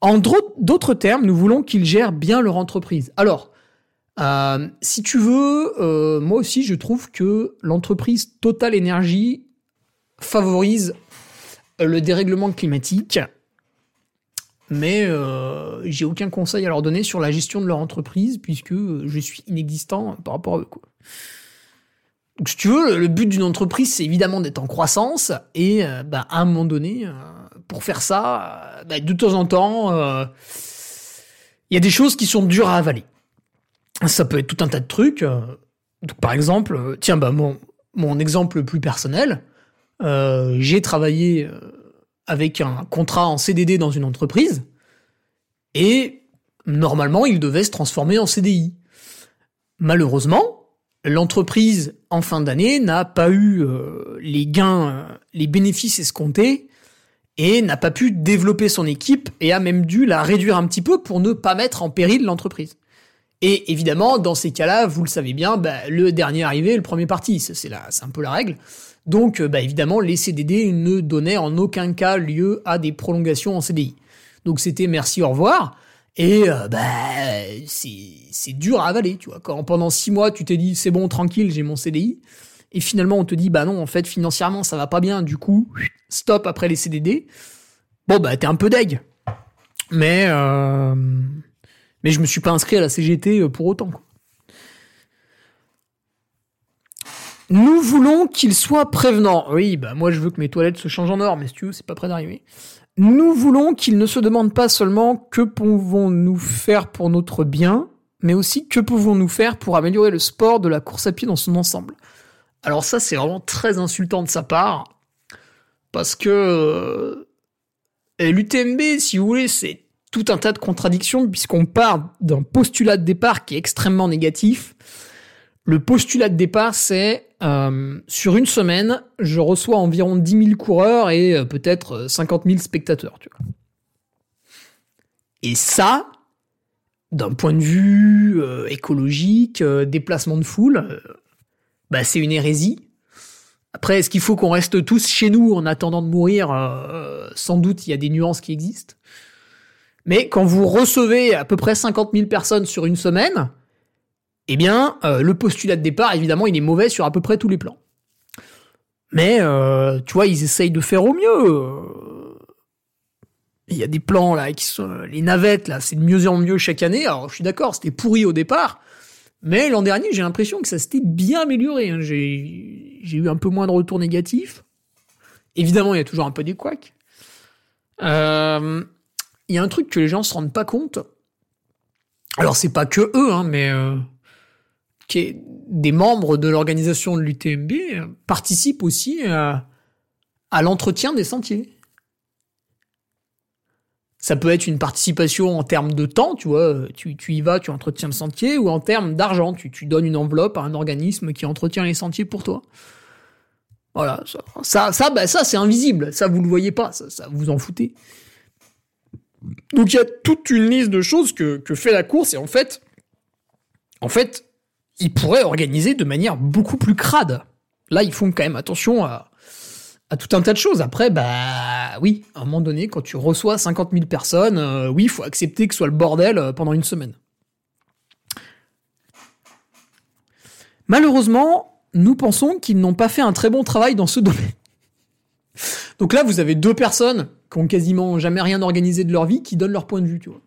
En d'autres termes, nous voulons qu'ils gèrent bien leur entreprise. Alors, euh, si tu veux, moi aussi, je trouve que l'entreprise Total Energy favorise le dérèglement climatique mais euh, j'ai aucun conseil à leur donner sur la gestion de leur entreprise puisque je suis inexistant par rapport à eux. Donc, si tu veux, le but d'une entreprise, c'est évidemment d'être en croissance et euh, bah, à un moment donné, euh, pour faire ça, bah, de temps en temps, il y a des choses qui sont dures à avaler. Ça peut être tout un tas de trucs. Donc, par exemple, tiens, bah, mon, exemple le plus personnel, j'ai travaillé avec un contrat en CDD dans une entreprise, et normalement, il devait se transformer en CDI. Malheureusement, l'entreprise, en fin d'année, n'a pas eu euh, les gains, euh, les bénéfices escomptés, et n'a pas pu développer son équipe, et a même dû la réduire un petit peu pour ne pas mettre en péril l'entreprise. Et évidemment, dans ces cas-là, vous le savez bien, bah, le dernier arrivé, le premier parti, c'est un peu la règle. Donc, euh, bah, évidemment, les CDD ne donnaient en aucun cas lieu à des prolongations en CDI. Donc, c'était merci, au revoir. Et euh, bah, c'est dur à avaler, tu vois. Quand pendant six mois, tu t'es dit, c'est bon, tranquille, j'ai mon CDI. Et finalement, on te dit, bah non, en fait, financièrement, ça va pas bien. Du coup, stop après les CDD. Bon, bah, t'es un peu deg. Mais, euh, mais je me suis pas inscrit à la CGT pour autant. Nous voulons qu'il soit prévenant. Oui, bah moi je veux que mes toilettes se changent en or, mais si tu veux, c'est pas près d'arriver. Nous voulons qu'il ne se demande pas seulement que pouvons-nous faire pour notre bien, mais aussi que pouvons-nous faire pour améliorer le sport de la course à pied dans son ensemble. Alors ça, c'est vraiment très insultant de sa part, parce que euh, l'UTMB, si vous voulez, c'est tout un tas de contradictions, puisqu'on part d'un postulat de départ qui est extrêmement négatif, le postulat de départ, c'est euh, sur une semaine, je reçois environ 10 000 coureurs et euh, peut-être 50 euh, 000 spectateurs. Et ça, d'un point de vue écologique, déplacement de foule, bah, c'est une hérésie. Après, est-ce qu'il faut qu'on reste tous chez nous en attendant de mourir Sans doute, il y a des nuances qui existent. Mais quand vous recevez à peu près 50 000 personnes sur une semaine, eh bien, euh, le postulat de départ, évidemment, il est mauvais sur à peu près tous les plans. Mais, euh, tu vois, ils essayent de faire au mieux. Il y a des plans, là, qui sont... Les navettes, là, c'est de mieux en mieux chaque année. Alors, je suis d'accord, c'était pourri au départ. Mais l'an dernier, j'ai l'impression que ça s'était bien amélioré. Hein. J'ai eu un peu moins de retours négatifs. Évidemment, il y a toujours un peu des couacs. Euh, il y a un truc que les gens se rendent pas compte. Alors, c'est pas que eux, hein, mais est des membres de l'organisation de l'UTMB participent aussi à, l'entretien des sentiers. Ça peut être une participation en termes de temps, tu vois, tu, y vas, tu entretiens le sentier, ou en termes d'argent, tu, tu donnes une enveloppe à un organisme qui entretient les sentiers pour toi. Voilà, ça, ça, bah, ça c'est invisible, ça vous le voyez pas, ça, ça vous en foutez. Donc il y a toute une liste de choses que, que fait la course et en fait, en fait, ils pourraient organiser de manière beaucoup plus crade. Là, ils font quand même attention à, tout un tas de choses. Après, bah oui, à un moment donné, quand tu reçois 50 000 personnes, euh, oui, il faut accepter que ce soit le bordel euh, pendant une semaine. Malheureusement, nous pensons qu'ils n'ont pas fait un très bon travail dans ce domaine. Donc là, vous avez deux personnes qui ont quasiment jamais rien organisé de leur vie qui donnent leur point de vue, tu vois.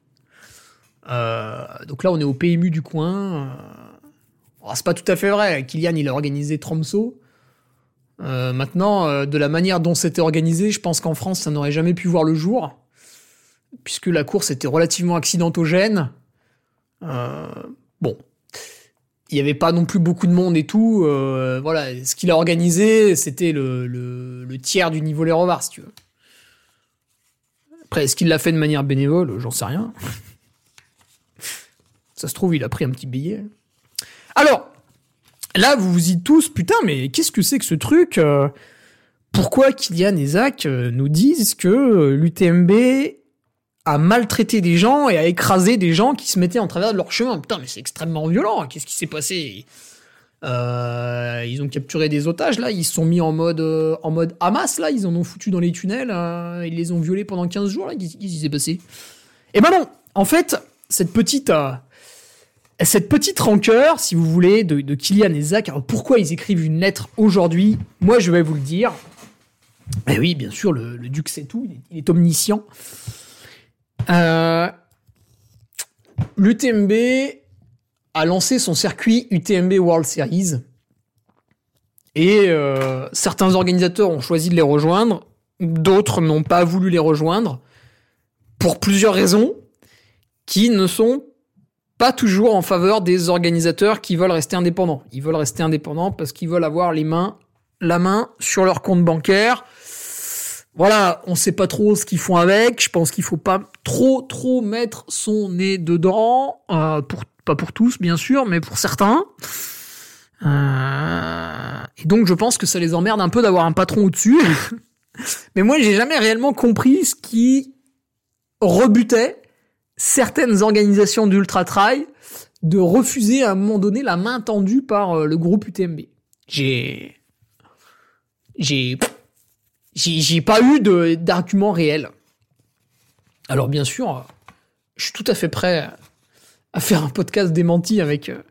Euh, donc là, on est au PMU du coin. Oh, c'est pas tout à fait vrai. Kylian, il a organisé Tromso. Euh, maintenant, de la manière dont c'était organisé, je pense qu'en France, ça n'aurait jamais pu voir le jour, puisque la course était relativement accidentogène. bon, il n'y avait pas non plus beaucoup de monde et tout. voilà, ce qu'il a organisé, c'était le, tiers du niveau Les Revards, si tu veux. Après, est-ce qu'il l'a fait de manière bénévole? J'en sais rien. Ça se trouve, il a pris un petit billet. Alors, là, vous vous dites tous, putain, mais qu'est-ce que c'est que ce truc euh, Pourquoi Kylian et Zach euh, nous disent que euh, l'UTMB a maltraité des gens et a écrasé des gens qui se mettaient en travers de leur chemin. Putain, mais c'est extrêmement violent. Qu'est-ce qui s'est passé? Ils ont capturé des otages là, ils se sont mis en mode en mode Hamas là, ils en ont foutu dans les tunnels, ils les ont violés pendant 15 jours là, qu'est-ce qui s'est passé? Eh ben non, en fait, cette petite cette petite rancœur, si vous voulez, de, Kylian et Zach, alors pourquoi ils écrivent une lettre aujourd'hui Moi, je vais vous le dire. Eh oui, bien sûr, le, duc sait tout, il est, omniscient. Euh, L'UTMB a lancé son circuit UTMB World Series. Et euh, certains organisateurs ont choisi de les rejoindre, d'autres n'ont pas voulu les rejoindre, pour plusieurs raisons qui ne sont pas toujours en faveur des organisateurs qui veulent rester indépendants. Ils veulent rester indépendants parce qu'ils veulent avoir les mains, la main sur leur compte bancaire. Voilà, on sait pas trop ce qu'ils font avec. Je pense qu'il faut pas trop, trop mettre son nez dedans. Euh, pour, pas pour tous, bien sûr, mais pour certains. Euh, et donc, je pense que ça les emmerde un peu d'avoir un patron au-dessus. mais moi, j'ai jamais réellement compris ce qui rebutait certaines organisations d'ultra trail de refuser à un moment donné la main tendue par euh, le groupe UTMB. J'ai j'ai j'ai pas eu d'argument réel. Alors bien sûr, je suis tout à fait prêt à faire un podcast démenti avec euh,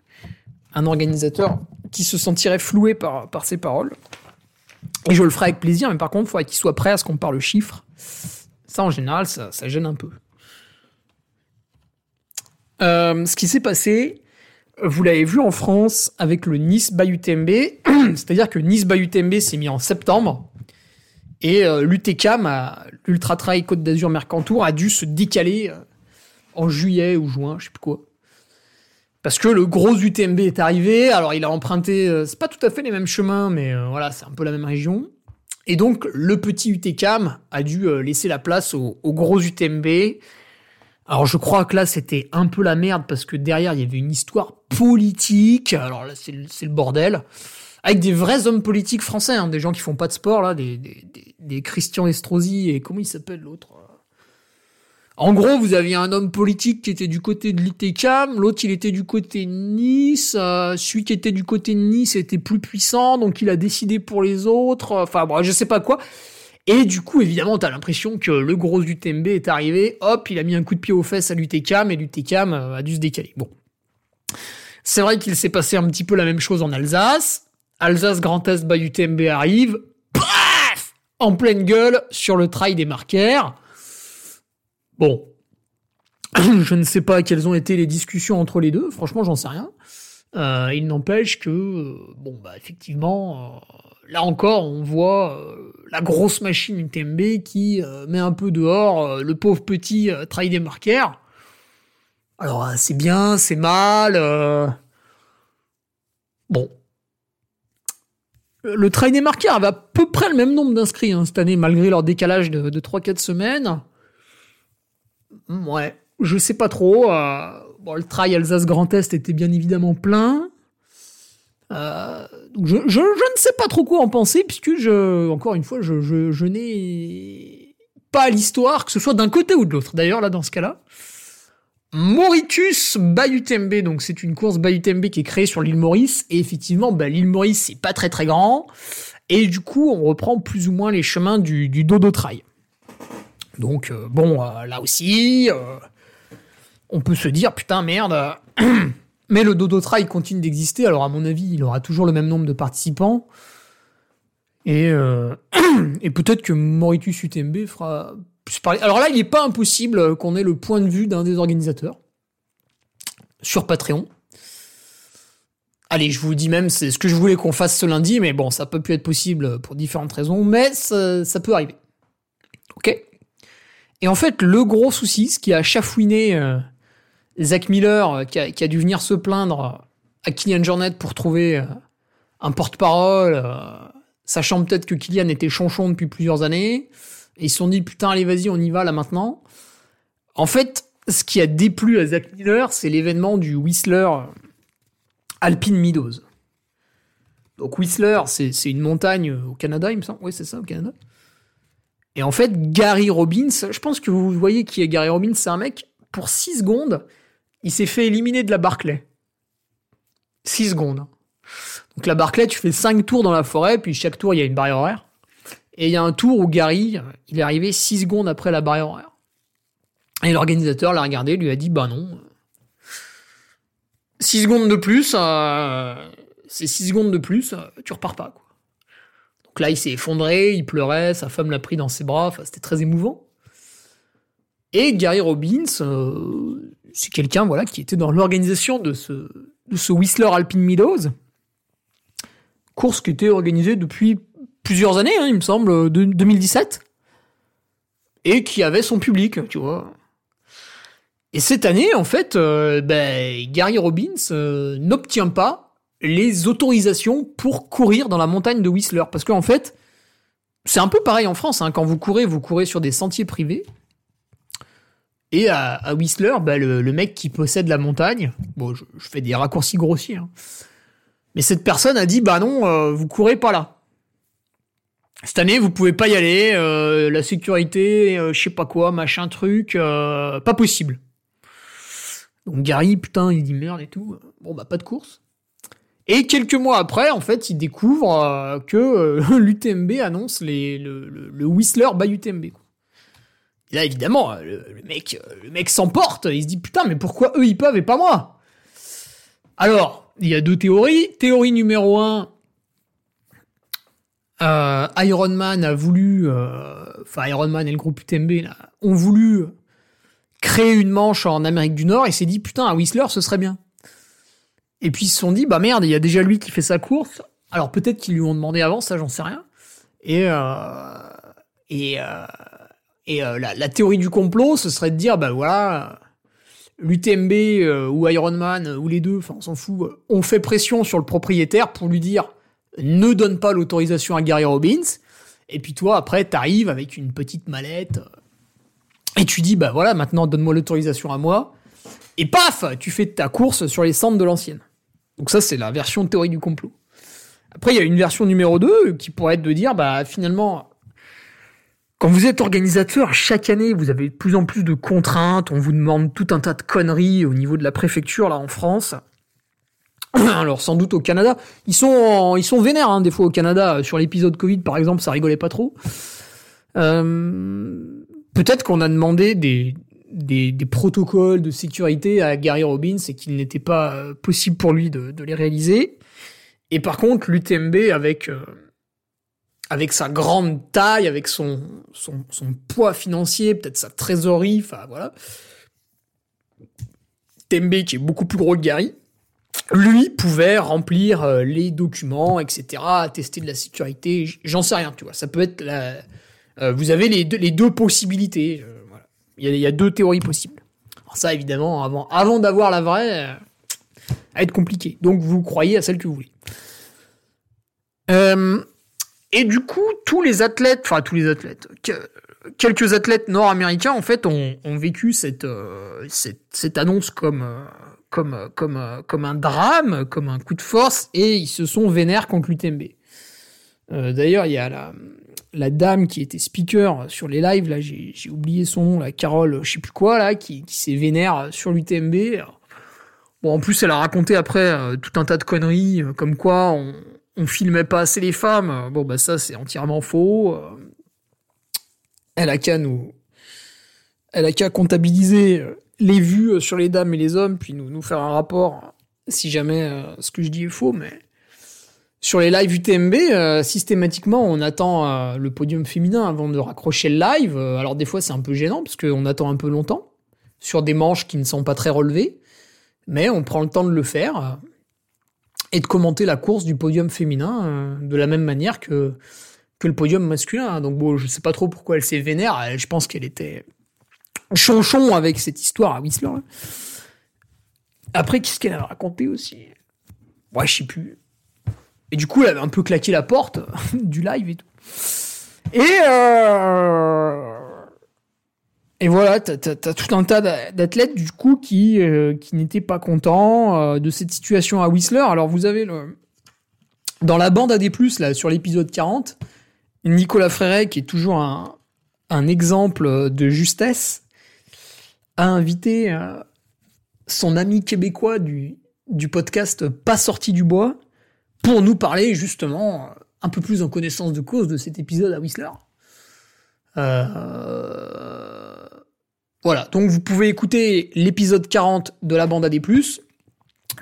un organisateur qui se sentirait floué par, par ses paroles. Et je le ferai avec plaisir, mais par contre, il faudrait qu'il soit prêt à ce qu'on parle chiffres. Ça, en général, ça gêne un peu. Euh, ce qui s'est passé, vous l'avez vu en France avec le Nice by UTMB, c'est-à-dire que Nice by UTMB s'est mis en septembre et euh, l'UTCAM, l'Ultra Trail Côte d'Azur Mercantour, a dû se décaler euh, en juillet ou juin, je sais plus quoi. Parce que le gros UTMB est arrivé, alors il a emprunté, c'est pas tout à fait les mêmes chemins, mais voilà, c'est un peu la même région. Et donc le petit UTCAM a dû laisser la place au gros UTMB alors je crois que là c'était un peu la merde parce que derrière il y avait une histoire politique. Alors là c'est le, bordel. Avec des vrais hommes politiques français, hein, des gens qui font pas de sport là, des, des, des, Christian Estrosi et comment il s'appelle l'autre En gros, vous aviez un homme politique qui était du côté de l'ITCAM, l'autre il était du côté de Nice, euh, celui qui était du côté de Nice était plus puissant, donc il a décidé pour les autres, enfin bon, je sais pas quoi. Et du coup, évidemment, t'as l'impression que le gros UTMB est arrivé, hop, il a mis un coup de pied aux fesses à l'UTCAM et l'UTCAM euh, a dû se décaler. Bon. C'est vrai qu'il s'est passé un petit peu la même chose en Alsace. Alsace Grand Est by UTMB arrive, paf En pleine gueule sur le trail des marquaires. Bon. Je ne sais pas quelles ont été les discussions entre les deux, franchement, j'en sais rien. Euh, il n'empêche que, euh, bon, bah, effectivement, là encore, on voit la grosse machine UTMB qui euh, met un peu dehors euh, le pauvre petit trail des marqueurs. Alors, c'est bien, c'est mal. Bon. Le trail des marqueurs avait à peu près le même nombre d'inscrits hein, cette année, malgré leur décalage de, de 3-4 semaines. Ouais, je sais pas trop. bon, le trail Alsace Grand Est était bien évidemment plein. Euh, je, ne sais pas trop quoi en penser, puisque je, encore une fois, je, n'ai pas l'histoire, que ce soit d'un côté ou de l'autre. D'ailleurs, là, dans ce cas-là, Mauritius Bayutembe, donc c'est une course Bayutembe qui est créée sur l'île Maurice, et effectivement, bah, l'île Maurice, c'est pas très très grand, et du coup, on reprend plus ou moins les chemins du, du Dodo Trail. Donc, euh, bon, euh, là aussi, on peut se dire, putain, merde, Mais le Dodo Trail continue d'exister. Alors, à mon avis, il aura toujours le même nombre de participants. Et, euh, peut-être que Mauritius UTMB fera plus. Alors là, il n'est pas impossible qu'on ait le point de vue d'un des organisateurs sur Patreon. Allez, je vous dis même, c'est ce que je voulais qu'on fasse ce lundi, mais bon, ça peut plus être possible pour différentes raisons, mais ça, ça peut arriver. Ok Et en fait, le gros souci, ce qui a chafouiné euh, Zach Miller, euh, qui a, dû venir se plaindre à Kylian Jornet pour trouver euh, un porte-parole, sachant peut-être que Kylian était chonchon depuis plusieurs années, et ils se sont dit, putain, allez, vas-y, on y va là maintenant. En fait, ce qui a déplu à Zach Miller, c'est l'événement du Whistler Alpine Meadows. Donc Whistler, c'est une montagne au Canada, il me semble. Oui, c'est ça, au Canada. Et en fait, Gary Robbins, je pense que vous voyez qui est Gary Robbins, c'est un mec, pour 6 secondes, il s'est fait éliminer de la Barclay. 6 secondes. Donc la Barclay, tu fais 5 tours dans la forêt, puis chaque tour, il y a une barrière horaire. Et il y a un tour où Gary, il est arrivé 6 secondes après la barrière horaire. Et l'organisateur l'a regardé, lui a dit, bah non, 6 secondes de plus, euh, c'est 6 secondes de plus, euh, tu repars pas. Quoi. Donc là, il s'est effondré, il pleurait, sa femme l'a pris dans ses bras, c'était très émouvant. Et Gary Robbins, euh, c'est quelqu'un voilà, qui était dans l'organisation de ce, Whistler Alpine Meadows, course qui était organisée depuis plusieurs années, hein, il me semble, de 2017, et qui avait son public, tu vois. Et cette année, en fait, euh, ben, Gary Robbins euh, n'obtient pas les autorisations pour courir dans la montagne de Whistler. Parce qu'en fait, c'est un peu pareil en France. Hein. Quand vous courez, vous courez sur des sentiers privés. Et à, Whistler, ben, le, mec qui possède la montagne, bon, je, fais des raccourcis grossiers, hein. mais cette personne a dit, bah non, euh, vous courez pas là. Cette année, vous pouvez pas y aller, la sécurité, je sais pas quoi, machin truc, pas possible. Donc Gary, putain, il dit merde et tout. Bon, bah, pas de course. Et quelques mois après, en fait, il découvre euh, que euh, l'UTMB annonce le, Whistler by UTMB. Là, évidemment, euh, le, mec, le mec s'emporte. Il se dit putain, mais pourquoi eux ils peuvent et pas moi? Alors, il y a deux théories. Théorie numéro un, Iron Man a voulu, enfin Iron Man et le groupe UTMB ont voulu créer une manche en Amérique du Nord et s'est dit putain à Whistler ce serait bien. Et puis ils se sont dit bah merde il y a déjà lui qui fait sa course. Alors peut-être qu'ils lui ont demandé avant ça j'en sais rien. Et euh, et euh, et euh, la, théorie du complot ce serait de dire bah voilà l'UTMB euh, ou Ironman ou les deux enfin on s'en fout on fait pression sur le propriétaire pour lui dire ne donne pas l'autorisation à Gary Robbins. Et puis toi après t'arrives avec une petite mallette et tu dis, bah voilà, maintenant donne-moi l'autorisation à moi. Et paf, tu fais ta course sur les cendres de l'ancienne. Donc ça, c'est la version théorie du complot. Après, il y a une version numéro 2 qui pourrait être de dire, bah finalement, quand vous êtes organisateur, chaque année, vous avez de plus en plus de contraintes, on vous demande tout un tas de conneries au niveau de la préfecture, là, en France. Alors, sans doute au Canada. Ils sont, ils sont vénères, hein, des fois, au Canada. Sur l'épisode Covid, par exemple, ça rigolait pas trop. Euh, peut-être qu'on a demandé des, des, protocoles de sécurité à Gary Robbins et qu'il n'était pas euh, possible pour lui de, les réaliser. Et par contre, l'UTMB, avec, euh, avec sa grande taille, avec son, son, poids financier, peut-être sa trésorerie, enfin voilà, UTMB qui est beaucoup plus gros que Gary, lui pouvait remplir euh, les documents, etc., attester de la sécurité, j'en sais rien, tu vois. Ça peut être la, euh, vous avez les deux, les deux possibilités. Euh, il, y a, deux théories possibles. Alors ça, évidemment, avant, avant d'avoir la vraie, euh, va être compliqué. Donc vous croyez à celle que vous voulez. Et du coup, tous les athlètes, enfin tous les athlètes, quelques athlètes nord-américains en fait ont, vécu cette, cette, cette, annonce comme, comme, comme, comme un drame, comme un coup de force, et ils se sont vénères contre l'UTMB. D'ailleurs, il y a la, la dame qui était speaker sur les lives, là, j'ai oublié son nom, la Carole, je sais plus quoi, là, qui, s'est vénère sur l'UTMB. Bon, en plus, elle a raconté après euh, tout un tas de conneries, euh, comme quoi on, on filmait pas assez les femmes. Bon, bah, ça, c'est entièrement faux. Elle a qu'à nous. Elle a qu'à comptabiliser les vues sur les dames et les hommes, puis nous, nous faire un rapport si jamais euh, ce que je dis est faux, mais sur les lives UTMB, euh, systématiquement, on attend euh, le podium féminin avant de raccrocher le live. alors des fois, c'est un peu gênant parce qu'on attend un peu longtemps sur des manches qui ne sont pas très relevées, mais on prend le temps de le faire et de commenter la course du podium féminin de la même manière que que le podium masculin. Donc bon, je sais pas trop pourquoi elle s'est vénère. Je pense qu'elle était chonchon avec cette histoire à Whistler. Après, qu'est-ce qu'elle a raconté aussi? Ouais, je sais plus. Et du coup, elle avait un peu claqué la porte du live et tout. Et euh... Et voilà, t'as, as, tout un tas d'athlètes du coup qui euh, qui n'étaient pas contents euh, de cette situation à Whistler. Alors vous avez le dans la bande AD+ là sur l'épisode 40, Nicolas Fréret qui est toujours un un exemple de justesse a invité euh, son ami québécois du, du podcast Pas sorti du bois pour nous parler justement un peu plus en connaissance de cause de cet épisode à Whistler. Euh, voilà, donc vous pouvez écouter l'épisode 40 de la bande AD+.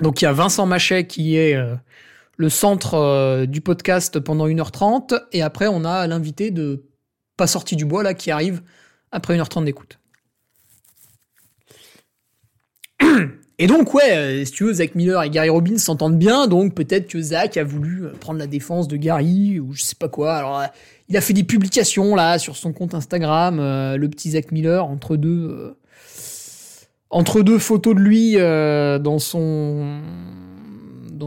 Donc il y a Vincent Machet qui est euh, le centre du podcast pendant 1h30 et après on a l'invité de Pas sorti du bois là qui arrive après 1h30 d'écoute. Et donc, ouais, euh, si tu veux, Zach Miller et Gary Robbins s'entendent bien, donc peut-être que Zach a voulu euh, prendre la défense de Gary, ou je sais pas quoi. Alors, euh, il a fait des publications, là, sur son compte Instagram, le petit Zach Miller, entre deux, entre deux photos de lui dans son,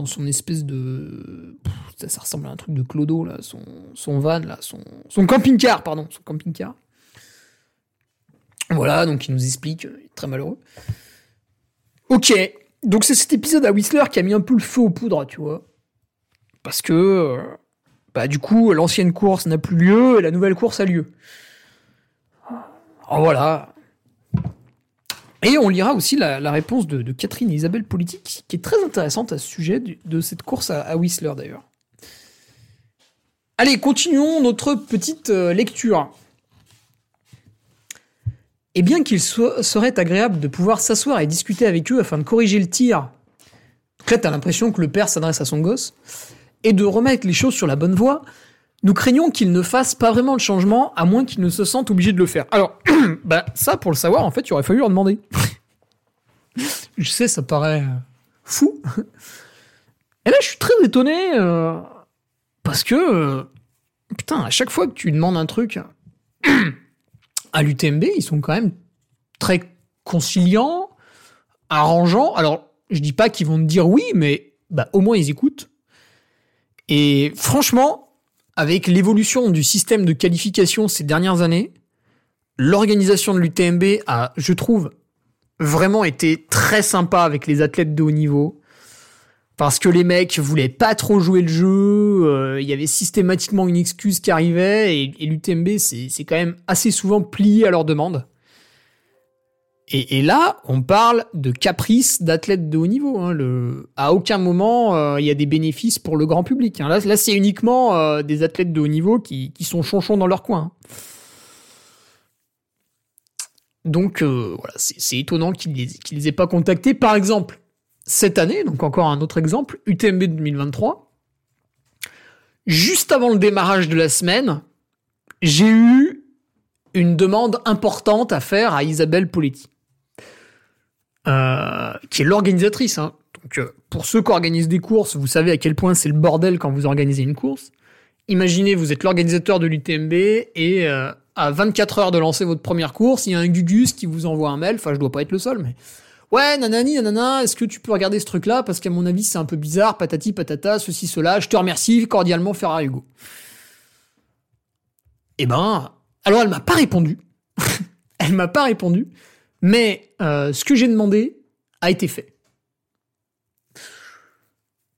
son espèce de, ça, ressemble à un truc de Clodo, là, son, van, là, son, son camping-car, pardon, son camping-car. Voilà, donc il nous explique, il est très malheureux. Ok, donc c'est cet épisode à Whistler qui a mis un peu le feu aux poudres, tu vois. Parce que, euh, bah du coup, l'ancienne course n'a plus lieu et la nouvelle course a lieu. Alors voilà. Et on lira aussi la, réponse de, Catherine et Isabelle Politique, qui est très intéressante à ce sujet de, cette course à, Whistler d'ailleurs. Allez, continuons notre petite euh, lecture. Et bien qu'il serait agréable de pouvoir s'asseoir et discuter avec eux afin de corriger le tir, donc là t'as l'impression que le père s'adresse à son gosse, et de remettre les choses sur la bonne voie, nous craignons qu'il ne fasse pas vraiment le changement, à moins qu'il ne se sente obligé de le faire. Alors, bah ça, pour le savoir, en fait, il aurait fallu leur demander. je sais, ça paraît euh, fou. Et là, je suis très étonné, euh, parce que, euh, putain, à chaque fois que tu demandes un truc, à l'UTMB, ils sont quand même très conciliants, arrangeants. Alors, je dis pas qu'ils vont te dire oui, mais bah, au moins ils écoutent. Et franchement, avec l'évolution du système de qualification ces dernières années, l'organisation de l'UTMB a, je trouve, vraiment été très sympa avec les athlètes de haut niveau parce que les mecs voulaient pas trop jouer le jeu, euh, il y avait systématiquement une excuse qui arrivait, et, l'UTMB c'est quand même assez souvent plié à leur demande. Et, là, on parle de caprice d'athlètes de haut niveau. Hein, à aucun moment euh, il y a des bénéfices pour le grand public. Hein. Là, c'est uniquement euh, des athlètes de haut niveau qui, sont chonchons dans leur coin. Donc voilà, c'est étonnant qu'ils les, les aient pas contactés. Par exemple, cette année, donc encore un autre exemple, UTMB 2023, juste avant le démarrage de la semaine, j'ai eu une demande importante à faire à Isabelle Poletti, euh, qui est l'organisatrice. Hein. Donc, euh, pour ceux qui organisent des courses, vous savez à quel point c'est le bordel quand vous organisez une course. Imaginez, vous êtes l'organisateur de l'UTMB et euh, à 24 heures de lancer votre première course, il y a un Gugus qui vous envoie un mail. Enfin, je dois pas être le seul, mais Ouais, nanani, nanana, est-ce que tu peux regarder ce truc-là? Parce qu'à mon avis, c'est un peu bizarre, patati, patata, ceci, cela. Je te remercie cordialement, Ferrari Hugo. Eh ben, alors elle m'a pas répondu. elle m'a pas répondu. Mais euh, ce que j'ai demandé a été fait.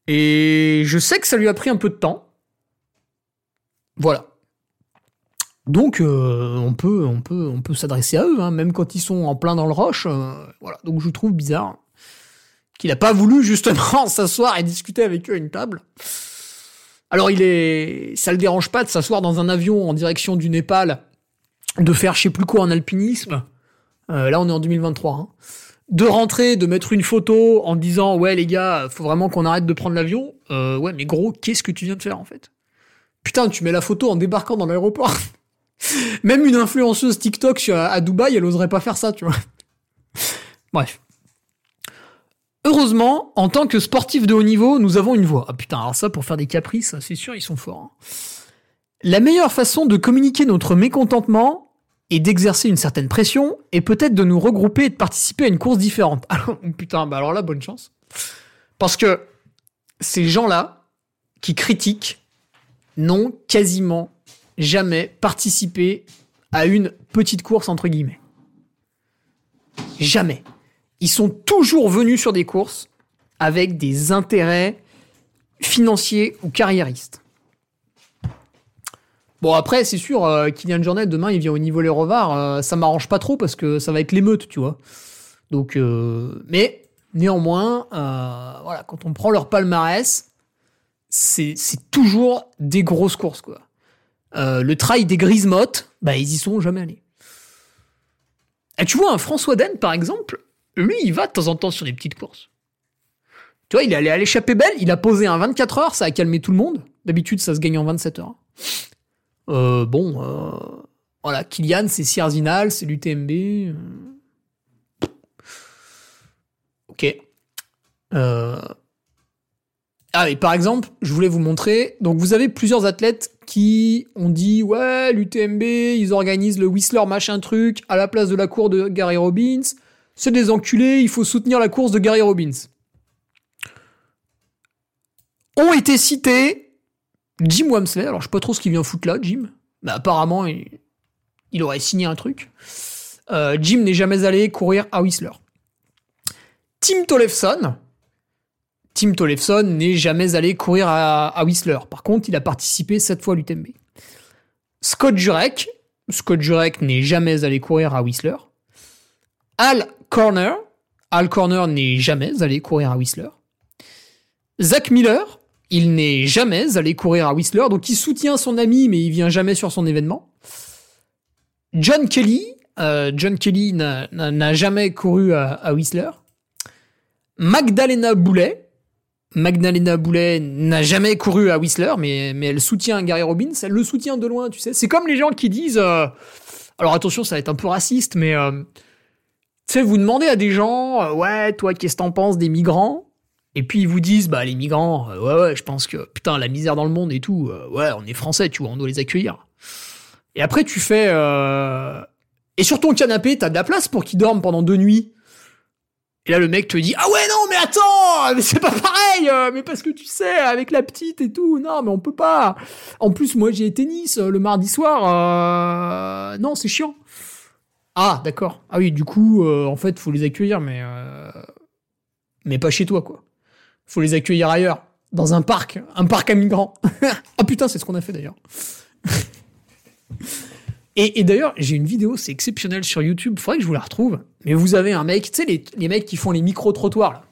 Et je sais que ça lui a pris un peu de temps. Voilà. Donc euh, on peut on peut on peut s'adresser à eux, hein, même quand ils sont en plein dans le roche. Euh, voilà. Donc je trouve bizarre qu'il n'a pas voulu justement s'asseoir et discuter avec eux à une table. Alors il est, ça le dérange pas de s'asseoir dans un avion en direction du Népal, de faire je sais plus quoi en alpinisme. Euh, là on est en 2023. Hein. de rentrer, de mettre une photo en disant ouais les gars, faut vraiment qu'on arrête de prendre l'avion. Euh, ouais, mais gros, qu'est-ce que tu viens de faire en fait? Putain, tu mets la photo en débarquant dans l'aéroport. Même une influenceuse TikTok à Dubaï, elle oserait pas faire ça, tu vois. Bref. Heureusement, en tant que sportif de haut niveau, nous avons une voix. Ah putain, alors ça, pour faire des caprices, c'est sûr, ils sont forts. Hein. La meilleure façon de communiquer notre mécontentement et d'exercer une certaine pression est peut-être de nous regrouper et de participer à une course différente. Alors, putain, bah alors là, bonne chance. Parce que ces gens-là qui critiquent n'ont quasiment jamais participé à une petite course entre guillemets. Jamais. Ils sont toujours venus sur des courses avec des intérêts financiers ou carriéristes. Bon après c'est sûr, euh, Kylian Jornet demain il vient au niveau les revards, euh, ça m'arrange pas trop parce que ça va être l'émeute, tu vois. Donc euh, mais néanmoins, voilà, quand on prend leur palmarès, c'est toujours des grosses courses quoi. le trail des Grisemottes, bah ils y sont jamais allés. Et tu vois un François Den par exemple, lui il va de temps en temps sur des petites courses. Tu vois, il est allé à l'échappée belle, il a posé un 24 heures, ça a calmé tout le monde. D'habitude, ça se gagne en 27 heures. Euh, bon, euh, voilà, Kylian, c'est Sierzinal, c'est l'UTMB. Euh. Ok. Ah, et par exemple, je voulais vous montrer. Donc, vous avez plusieurs athlètes qui ont dit Ouais, l'UTMB, ils organisent le Whistler machin truc à la place de la cour de Gary Robbins. C'est des enculés, il faut soutenir la course de Gary Robbins. Ont été cités Jim Wamsley, alors je sais pas trop ce qu'il vient foutre là, Jim. Mais apparemment, il, aurait signé un truc. Euh, Jim n'est jamais allé courir à Whistler. Tim Tollefson. Tim Tollefson n'est jamais allé courir à, Whistler. Par contre, il a participé cette fois à l'UTMB. Scott Jurek. Scott Jurek n'est jamais allé courir à Whistler. Al Corner. Al Corner n'est jamais allé courir à Whistler. Zach Miller. Il n'est jamais allé courir à Whistler, donc il soutient son ami, mais il vient jamais sur son événement. John Kelly, euh, John Kelly n'a jamais couru à, Whistler. Magdalena Boulet, Magdalena Boulet n'a jamais couru à Whistler, mais, mais elle soutient Gary Robbins, elle le soutient de loin, tu sais. C'est comme les gens qui disent, euh, alors attention, ça va être un peu raciste, mais euh, tu sais, vous demandez à des gens, ouais, toi, qu'est-ce que t'en penses des migrants? Et puis ils vous disent, bah les migrants, euh, ouais ouais, je pense que putain la misère dans le monde et tout, euh, ouais on est français, tu vois, on doit les accueillir. Et après tu fais, euh... et sur ton canapé t'as de la place pour qu'ils dorment pendant deux nuits. Et là le mec te dit, ah ouais non mais attends, mais c'est pas pareil, mais parce que tu sais avec la petite et tout, non mais on peut pas. En plus moi j'ai tennis le mardi soir, non c'est chiant. Ah d'accord, ah oui du coup en fait faut les accueillir mais mais pas chez toi quoi faut les accueillir ailleurs, dans un parc, un parc à migrants. ah putain, c'est ce qu'on a fait d'ailleurs. et, d'ailleurs, j'ai une vidéo, c'est exceptionnel sur YouTube, faudrait que je vous la retrouve. Mais vous avez un mec, tu sais, les, mecs qui font les micro-trottoirs, là.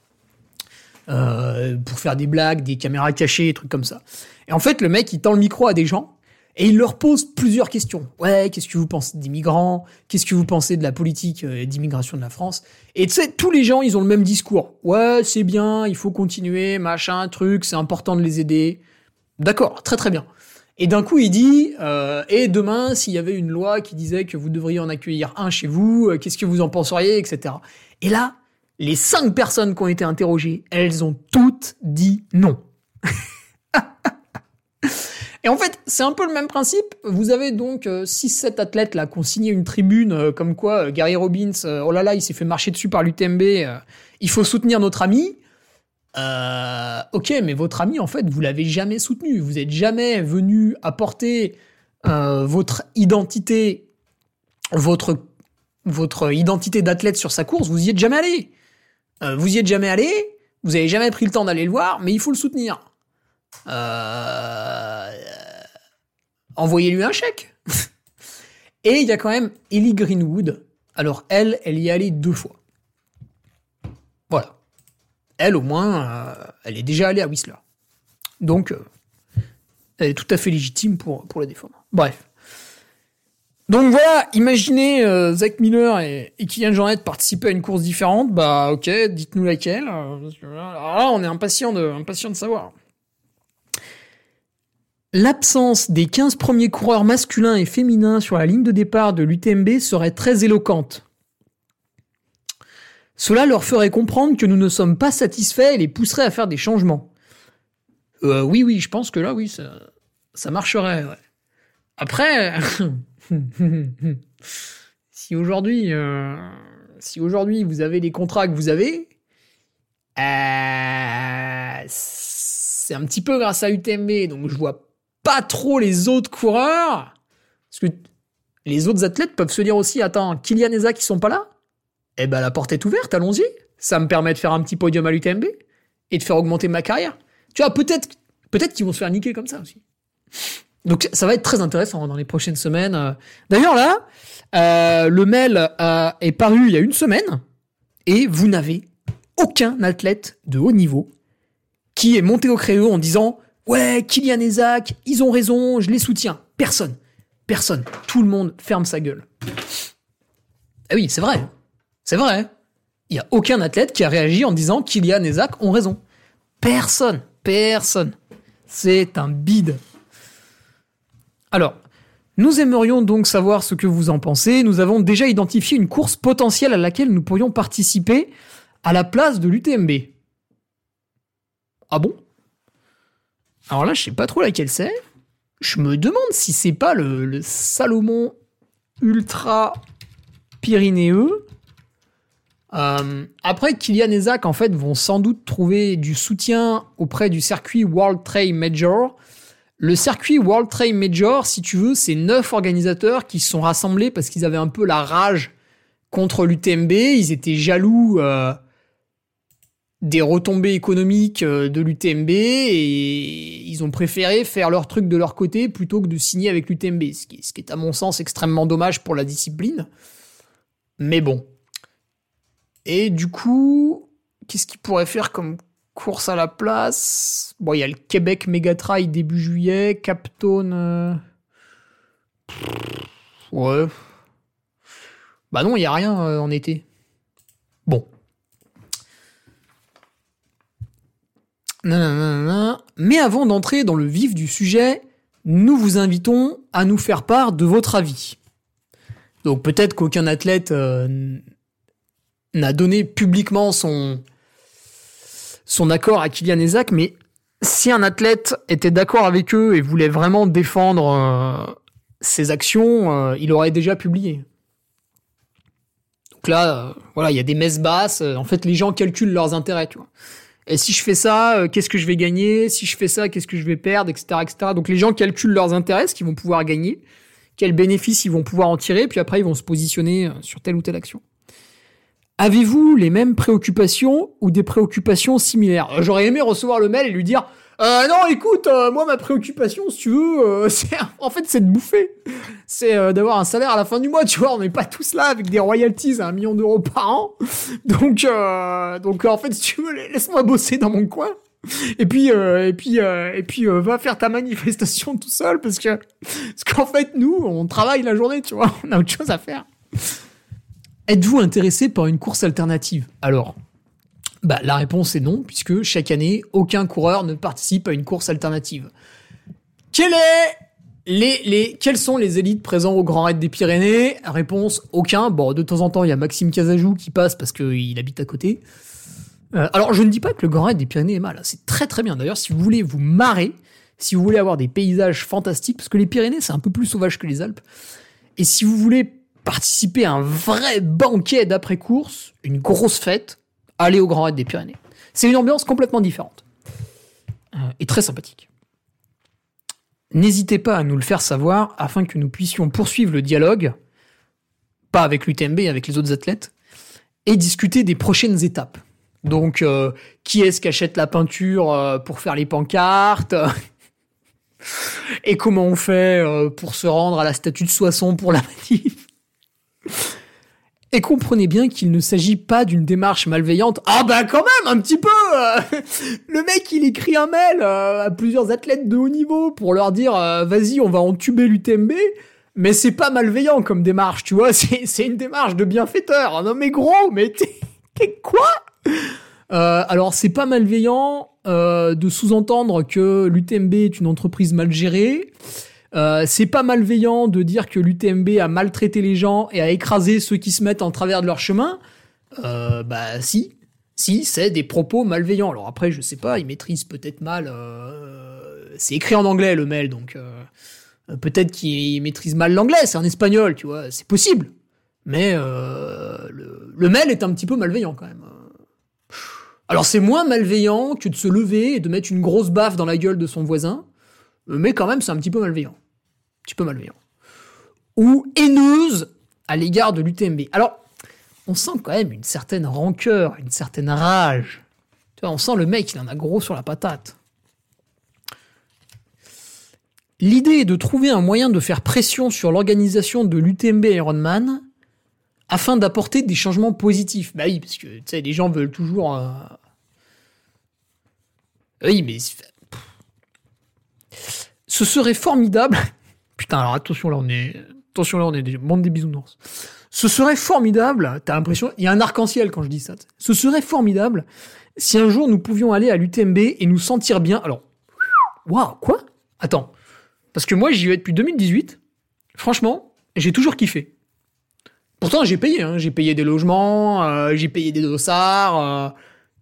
Euh, pour faire des blagues, des caméras cachées, trucs comme ça. Et en fait, le mec, il tend le micro à des gens, et il leur pose plusieurs questions. Ouais, qu'est-ce que vous pensez des migrants Qu'est-ce que vous pensez de la politique euh, d'immigration de la France? Et tu sais, tous les gens, ils ont le même discours. Ouais, c'est bien, il faut continuer, machin, truc, c'est important de les aider. D'accord, très très bien. Et d'un coup, il dit, euh, et demain, s'il y avait une loi qui disait que vous devriez en accueillir un chez vous, euh, qu'est-ce que vous en penseriez, etc. Et là, les cinq personnes qui ont été interrogées, elles ont toutes dit non. Et en fait, c'est un peu le même principe. Vous avez donc 6-7 euh, athlètes là qui ont signé une tribune euh, comme quoi euh, Gary Robbins, oh là là, il s'est fait marcher dessus par l'UTMB, il faut soutenir notre ami. ok, mais votre ami, en fait, vous l'avez jamais soutenu. Vous n'êtes jamais venu apporter votre identité, votre identité d'athlète sur sa course. Vous y êtes jamais allé. vous y êtes jamais allé. Vous avez jamais pris le temps d'aller le voir, mais il faut le soutenir. Euh, envoyez-lui un chèque. Et il y a quand même Ellie Greenwood. Alors elle, elle y est allée deux fois. Voilà. Elle, au moins, euh, elle est déjà allée à Whistler. Donc, euh, elle est tout à fait légitime pour, la défendre. Bref. Donc voilà, imaginez Zach Miller et, Kylian Jornet participer à une course différente. Bah ok, dites-nous laquelle. alors là, on est impatient impatient de savoir. L'absence des 15 premiers coureurs masculins et féminins sur la ligne de départ de l'UTMB serait très éloquente. Cela leur ferait comprendre que nous ne sommes pas satisfaits et les pousserait à faire des changements. Euh, oui, oui, je pense que là, oui, ça, marcherait. Après, si aujourd'hui, euh, si aujourd'hui vous avez les contrats que vous avez, euh, c'est un petit peu grâce à UTMB, donc je vois pas trop les autres coureurs, parce que les autres athlètes peuvent se dire aussi, attends, Kylian et qui sont pas là, eh ben la porte est ouverte, allons-y. Ça me permet de faire un petit podium à l'UTMB et de faire augmenter ma carrière. Tu vois, peut-être, peut-être qu'ils vont se faire niquer comme ça aussi. Donc ça va être très intéressant dans les prochaines semaines. D'ailleurs là, euh, le mail euh, est paru il y a une semaine et vous n'avez aucun athlète de haut niveau qui est monté au créneau en disant ouais Kylian et Zach, ils ont raison, je les soutiens. Personne, personne, tout le monde ferme sa gueule. Ah oui, c'est vrai, c'est vrai. Il y a aucun athlète qui a réagi en disant Kylian et Zach ont raison. Personne, personne. C'est un bide. Alors, nous aimerions donc savoir ce que vous en pensez. Nous avons déjà identifié une course potentielle à laquelle nous pourrions participer à la place de l'UTMB. Ah bon? Alors là, je sais pas trop laquelle c'est. Je me demande si c'est pas le, Salomon Ultra Pyrénéeux. Euh, après, Kylian et Zach, en fait, vont sans doute trouver du soutien auprès du circuit World Trail Major. Le circuit World Trail Major, si tu veux, c'est neuf organisateurs qui se sont rassemblés parce qu'ils avaient un peu la rage contre l'UTMB. Ils étaient jaloux euh, des retombées économiques euh, de l'UTMB et ils ont préféré faire leur truc de leur côté plutôt que de signer avec l'UTMB, ce qui, est à mon sens extrêmement dommage pour la discipline. Mais bon. Et du coup, qu'est-ce qu'ils pourraient faire comme course à la place? Bon, il y a le Québec Megatrail début juillet, Captone. euh, Ouais. Bah non, il y a rien euh, en été. Bon. Mais avant d'entrer dans le vif du sujet, nous vous invitons à nous faire part de votre avis. Donc peut-être qu'aucun athlète euh, n'a donné publiquement son, son accord à Kylian et Zach, mais si un athlète était d'accord avec eux et voulait vraiment défendre euh, ses actions, euh, il aurait déjà publié. Donc là, voilà, il y a des messes basses. en fait, les gens calculent leurs intérêts, tu vois. Et si je fais ça, euh, qu'est-ce que je vais gagner? Si je fais ça, qu'est-ce que je vais perdre, etc., etc. Donc les gens calculent leurs intérêts, ce qu'ils vont pouvoir gagner, quels bénéfices ils vont pouvoir en tirer, puis après ils vont se positionner euh, sur telle ou telle action. Avez-vous les mêmes préoccupations ou des préoccupations similaires? Euh, J'aurais aimé recevoir le mail et lui dire euh, non, écoute, euh, moi ma préoccupation, si tu veux, euh, c'est en fait c'est de bouffer, c'est d'avoir un salaire à la fin du mois. Tu vois, on n'est pas tous là avec des royalties à un million d'euros par an, donc donc en fait si tu veux, laisse-moi bosser dans mon coin. Et puis et puis et puis va faire ta manifestation tout seul parce que parce qu'en fait nous on travaille la journée, tu vois, on a autre chose à faire. Êtes-vous intéressé par une course alternative? Alors, bah, la réponse est non, puisque chaque année, aucun coureur ne participe à une course alternative. Quel sont les élites présents au Grand Raid des Pyrénées? Réponse aucun. Bon, de temps en temps, il y a Maxime Casajou qui passe parce qu'il habite à côté. Euh, alors, je ne dis pas que le Grand Raid des Pyrénées est mal. hein. C'est très très bien. D'ailleurs, si vous voulez vous marrer, si vous voulez avoir des paysages fantastiques, parce que les Pyrénées, c'est un peu plus sauvage que les Alpes, et si vous voulez participer à un vrai banquet d'après-course, une grosse fête, allez au Grand Raid des Pyrénées. C'est une ambiance complètement différente. Euh, et très sympathique. N'hésitez pas à nous le faire savoir afin que nous puissions poursuivre le dialogue, pas avec l'UTMB, avec les autres athlètes, et discuter des prochaines étapes. Donc, euh, qui est-ce qui achète la peinture euh, pour faire les pancartes Et comment on fait pour se rendre à la statue de Soissons pour la manif? Et comprenez bien qu'il ne s'agit pas d'une démarche malveillante. Ah bah quand même, un petit peu euh, Le mec, il écrit un mail euh, à plusieurs athlètes de haut niveau pour leur dire euh, vas-y, on va entuber l'UTMB. mais c'est pas malveillant comme démarche, tu vois. C'est, une démarche de bienfaiteur. Non mais gros, mais t'es, quoi? Alors c'est pas malveillant de sous-entendre que l'UTMB est une entreprise mal gérée. Euh, c'est pas malveillant de dire que l'UTMB a maltraité les gens et a écrasé ceux qui se mettent en travers de leur chemin. Euh, bah si, si, c'est des propos malveillants. Alors après, je sais pas, ils maîtrisent peut-être mal. Euh, c'est écrit en anglais le mail, donc peut-être qu'ils maîtrisent mal l'anglais. C'est en espagnol, tu vois, c'est possible. Mais le, le mail est un petit peu malveillant quand même. Alors c'est moins malveillant que de se lever et de mettre une grosse baffe dans la gueule de son voisin, mais quand même c'est un petit peu malveillant petit peu malveillant. Ou haineuse à l'égard de l'UTMB. Alors, on sent quand même une certaine rancœur, une certaine rage. Tu vois, on sent le mec, il en a gros sur la patate. L'idée est de trouver un moyen de faire pression sur l'organisation de l'UTMB Ironman afin d'apporter des changements positifs. Bah oui, parce que tu sais, les gens veulent toujours. Euh, oui, mais ce serait formidable Putain, alors attention là, on est, attention là, on est des monde des bisounours. Ce serait formidable. T'as l'impression, il y a un arc-en-ciel quand je dis ça. Ce serait formidable si un jour nous pouvions aller à l'UTMB et nous sentir bien. Alors, waouh, quoi? Attends, parce que moi j'y vais depuis 2018. Franchement, j'ai toujours kiffé. Pourtant, j'ai payé. Hein. J'ai payé des logements, euh, j'ai payé des dossards. Euh.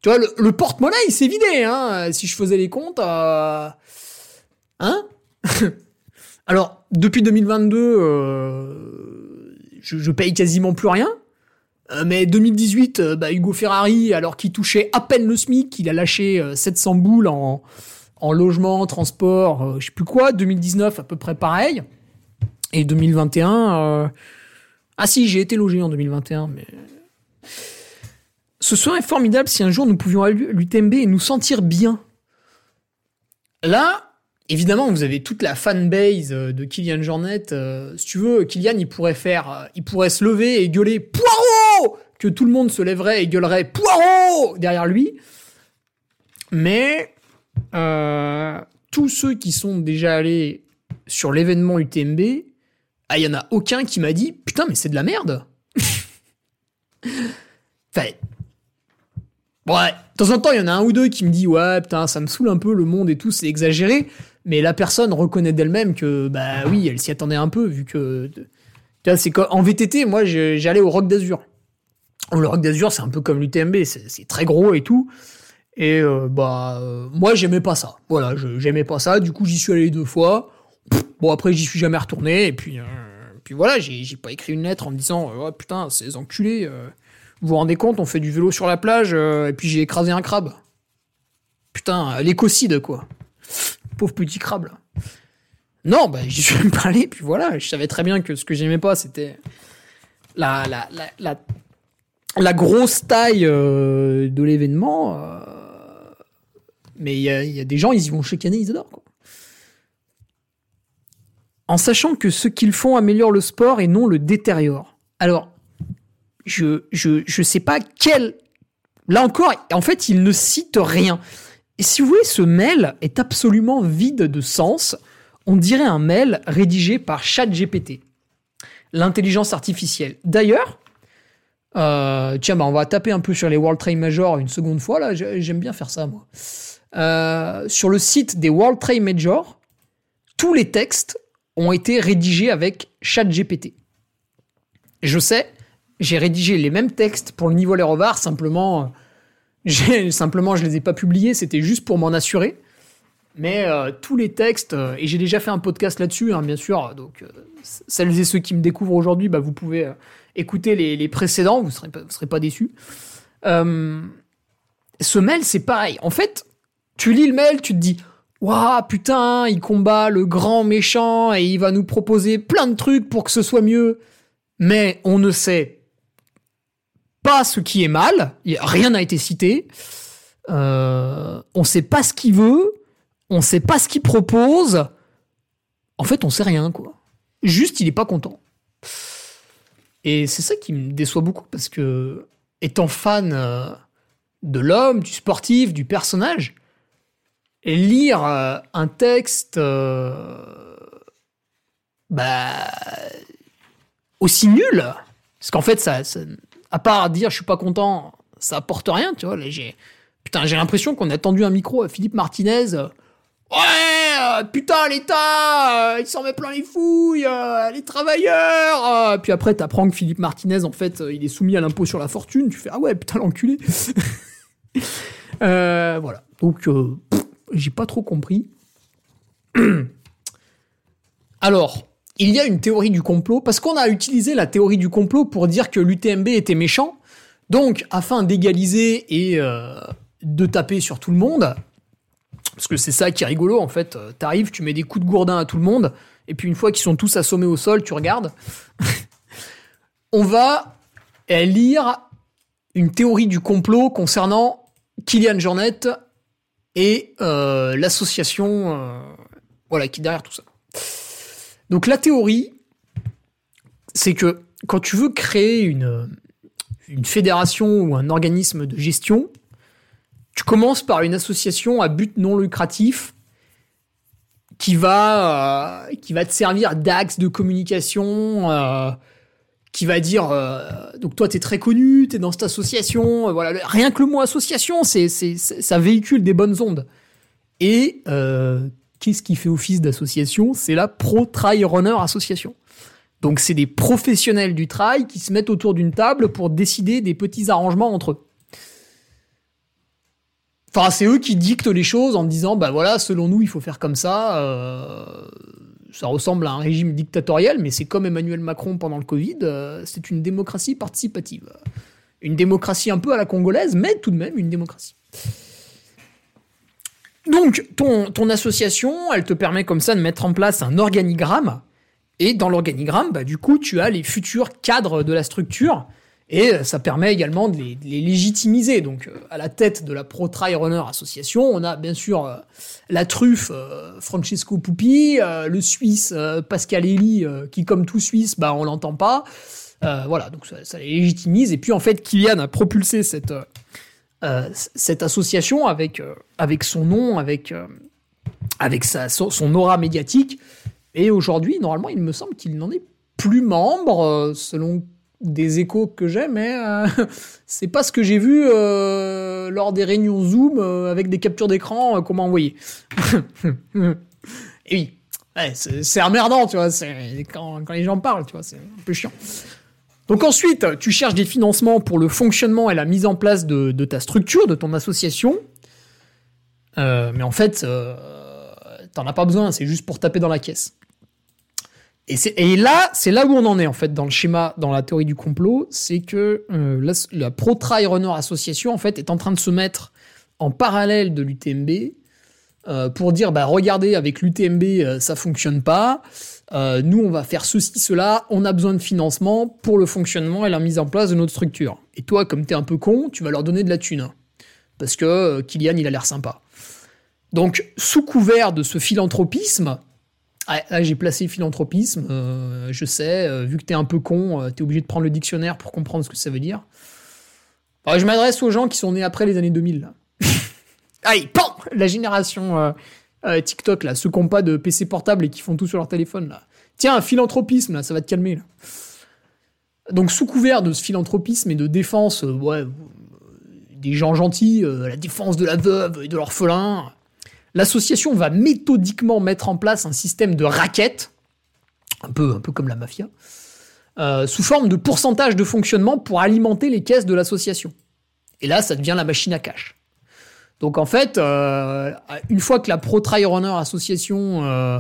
tu vois, le, porte-monnaie, il s'est vidé. Hein. Si je faisais les comptes, euh, hein? Alors, depuis 2022, euh, je, paye quasiment plus rien. Euh, mais 2018, euh, bah, Hugo Ferrari, alors qu'il touchait à peine le SMIC, il a lâché 700 boules en, logement, transport, je sais plus quoi. 2019, à peu près pareil. Et 2021, ah si, j'ai été logé en 2021, mais ce serait formidable si un jour nous pouvions aller à l'UTMB et nous sentir bien. Là, Évidemment, vous avez toute la fanbase euh, de Kylian Jornet. Euh, si tu veux, Kylian, il pourrait faire, euh, il pourrait se lever et gueuler Poirot Que tout le monde se lèverait et gueulerait Poirot derrière lui. Mais tous ceux qui sont déjà allés sur l'événement UTMB, ah, il y en a aucun qui m'a dit Putain, mais c'est de la merde Enfin. Ouais, de temps en temps, il y en a un ou deux qui me dit Ouais, putain, ça me saoule un peu le monde et tout, c'est exagéré mais la personne reconnaît d'elle-même que bah oui, elle s'y attendait un peu vu que tu vois, c'est en VTT, moi j'allais au Rock d'Azur. Le Rock d'Azur, c'est un peu comme l'UTMB, c'est très gros et tout. Et euh, bah euh, moi j'aimais pas ça. Voilà, j'aimais pas ça. Du coup j'y suis allé deux fois. bon après j'y suis jamais retourné. Et puis euh, puis voilà, j'ai pas écrit une lettre en me disant oh, putain ces enculés. vous vous rendez compte, on fait du vélo sur la plage et puis j'ai écrasé un crabe. Putain, l'écocide quoi pauvre petit crabe. Non, bah, j'y suis pas allé, puis voilà, je savais très bien que ce que j'aimais pas, c'était la, grosse taille euh, de l'événement. Euh, mais il y a, des gens, ils y vont chaque année, ils adorent. En sachant que ce qu'ils font améliore le sport et non le détériore. Alors, je, je, je sais pas quel. Là encore, en fait, il ne cite rien. Et si vous voulez, ce mail est absolument vide de sens. On dirait un mail rédigé par ChatGPT, l'intelligence artificielle. D'ailleurs, euh, tiens, bah on va taper un peu sur les World Trade Major une seconde fois. Là, j'aime bien faire ça, moi. Euh, sur le site des World Trade Major, tous les textes ont été rédigés avec ChatGPT. Je sais, j'ai rédigé les mêmes textes pour le niveau Lerovar, simplement Simplement, je les ai pas publiés, c'était juste pour m'en assurer. Mais euh, tous les textes, euh, et j'ai déjà fait un podcast là-dessus, hein, bien sûr, donc euh, celles et ceux qui me découvrent aujourd'hui, bah, vous pouvez écouter les, précédents, vous pas, serez pas déçus. ce mail, c'est pareil. En fait, tu lis le mail, tu te dis, waouh, putain, il combat le grand méchant et il va nous proposer plein de trucs pour que ce soit mieux. Mais on ne sait pas ce qui est mal, rien n'a été cité, euh, on sait pas ce qu'il veut, on sait pas ce qu'il propose, en fait on sait rien quoi. Juste il est pas content. Et c'est ça qui me déçoit beaucoup parce que étant fan euh, de l'homme, du sportif, du personnage, et lire euh, un texte bah, aussi nul. Parce qu'en fait, ça, à part dire je suis pas content, ça apporte rien, tu vois. j'ai, putain, j'ai l'impression qu'on a tendu un micro à Philippe Martinez. Ouais, euh, putain, l'État, euh, il s'en met plein les fouilles, euh, les travailleurs. Puis après, t'apprends que Philippe Martinez, en fait, il est soumis à l'impôt sur la fortune. Tu fais, ah ouais, putain, l'enculé. voilà. Donc, j'ai pas trop compris. Alors, il y a une théorie du complot, parce qu'on a utilisé la théorie du complot pour dire que l'UTMB était méchant. Donc, afin d'égaliser et de taper sur tout le monde, parce que c'est ça qui est rigolo, en fait. Euh, t'arrives, tu mets des coups de gourdin à tout le monde, et puis une fois qu'ils sont tous assommés au sol, tu regardes. On va euh, lire une théorie du complot concernant Kylian Jornet et euh, l'association voilà, qui est derrière tout ça. Donc la théorie, c'est que quand tu veux créer une, une fédération ou un organisme de gestion, tu commences par une association à but non lucratif qui va, euh, qui va te servir d'axe de communication, euh, qui va dire, euh, donc toi tu es très connu, tu es dans cette association, voilà, rien que le mot association, c'est, ça véhicule des bonnes ondes. Et qu'est-ce qui fait office d'association? C'est la Pro Trail Runner Association. Donc c'est des professionnels du trail qui se mettent autour d'une table pour décider des petits arrangements entre eux. Enfin, c'est eux qui dictent les choses en disant, bah voilà, selon nous, il faut faire comme ça. Euh, ça ressemble à un régime dictatorial, mais c'est comme Emmanuel Macron pendant le Covid. Euh, c'est une démocratie participative. Une démocratie un peu à la congolaise, mais tout de même une démocratie. Donc, ton, association, elle te permet comme ça de mettre en place un organigramme. Et dans l'organigramme, bah, du coup, tu as les futurs cadres de la structure et ça permet également de les, légitimiser. Donc, euh, à la tête de la Pro Trail Runner Association, on a bien sûr euh, la truffe euh, Francesco Pupi, le Suisse Pascal Elie, qui comme tout Suisse, bah on l'entend pas. voilà, donc ça, les légitimise. Et puis en fait, Kylian a propulsé cette cette association avec avec son nom, avec avec sa, son aura médiatique. Et aujourd'hui, normalement, il me semble qu'il n'en est plus membre, selon des échos que j'ai, mais euh, c'est pas ce que j'ai vu euh, lors des réunions Zoom euh, avec des captures d'écran qu'on m'a envoyé. Et oui, c'est emmerdant, tu vois, quand, quand les gens parlent, tu vois, c'est un peu chiant. Donc ensuite, tu cherches des financements pour le fonctionnement et la mise en place de, ta structure, de ton association. mais en fait, t'en as pas besoin, c'est juste pour taper dans la caisse. Et, là, c'est là où on en est en fait dans le schéma, dans la théorie du complot, c'est que euh, la, Runner Association en fait est en train de se mettre en parallèle de l'UTMB euh, pour dire bah regardez avec l'UTMB euh, ça fonctionne pas, nous on va faire ceci cela, on a besoin de financement pour le fonctionnement et la mise en place de notre structure. Et toi comme t'es un peu con, tu vas leur donner de la thune parce que Kylian il a l'air sympa. Donc sous couvert de ce philanthropisme là, j'ai placé philanthropisme. Euh, je sais, euh, vu que t'es un peu con, euh, t'es obligé de prendre le dictionnaire pour comprendre ce que ça veut dire. je m'adresse aux gens qui sont nés après les années 2000. Là. Allez, pan La génération TikTok, là, ceux qui n'ont pas de PC portable et qui font tout sur leur téléphone. Là. Tiens, philanthropisme, là, ça va te calmer. Donc, sous couvert de ce philanthropisme et de défense ouais, des gens gentils, la défense de la veuve et de l'orphelin, l'association va méthodiquement mettre en place un système de raquettes, un peu, un peu comme la mafia, euh, sous forme de pourcentage de fonctionnement pour alimenter les caisses de l'association. Et là, ça devient la machine à cash. Donc en fait, euh, une fois que la Pro Trail Runner Association euh,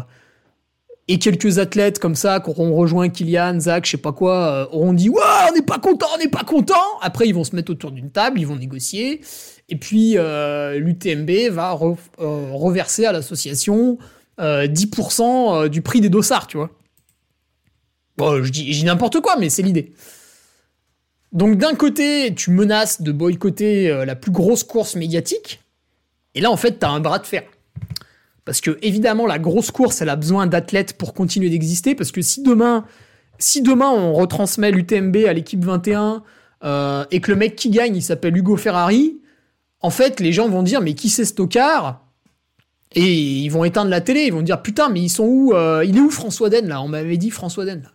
et quelques athlètes comme ça qui auront rejoint Kylian, Zach, je sais pas quoi, auront dit ouais, on n'est pas content, on n'est pas content. Après, ils vont se mettre autour d'une table, ils vont négocier et puis, euh, l'UTMB va euh, reverser à l'association 10% euh, du prix des dossards, tu vois. Bon, je dis, n'importe quoi, mais c'est l'idée. Donc, d'un côté, tu menaces de boycotter la plus grosse course médiatique. Et là, en fait, tu as un bras de fer. Parce que, évidemment, la grosse course, elle a besoin d'athlètes pour continuer d'exister. Parce que si demain, si demain on retransmet l'UTMB à l'équipe 21 et que le mec qui gagne, il s'appelle Hugo Ferrari, en fait, les gens vont dire, mais qui c'est Stockard Et ils vont éteindre la télé, ils vont dire putain, mais ils sont où euh, Il est où François Den là? On m'avait dit François Den. Là.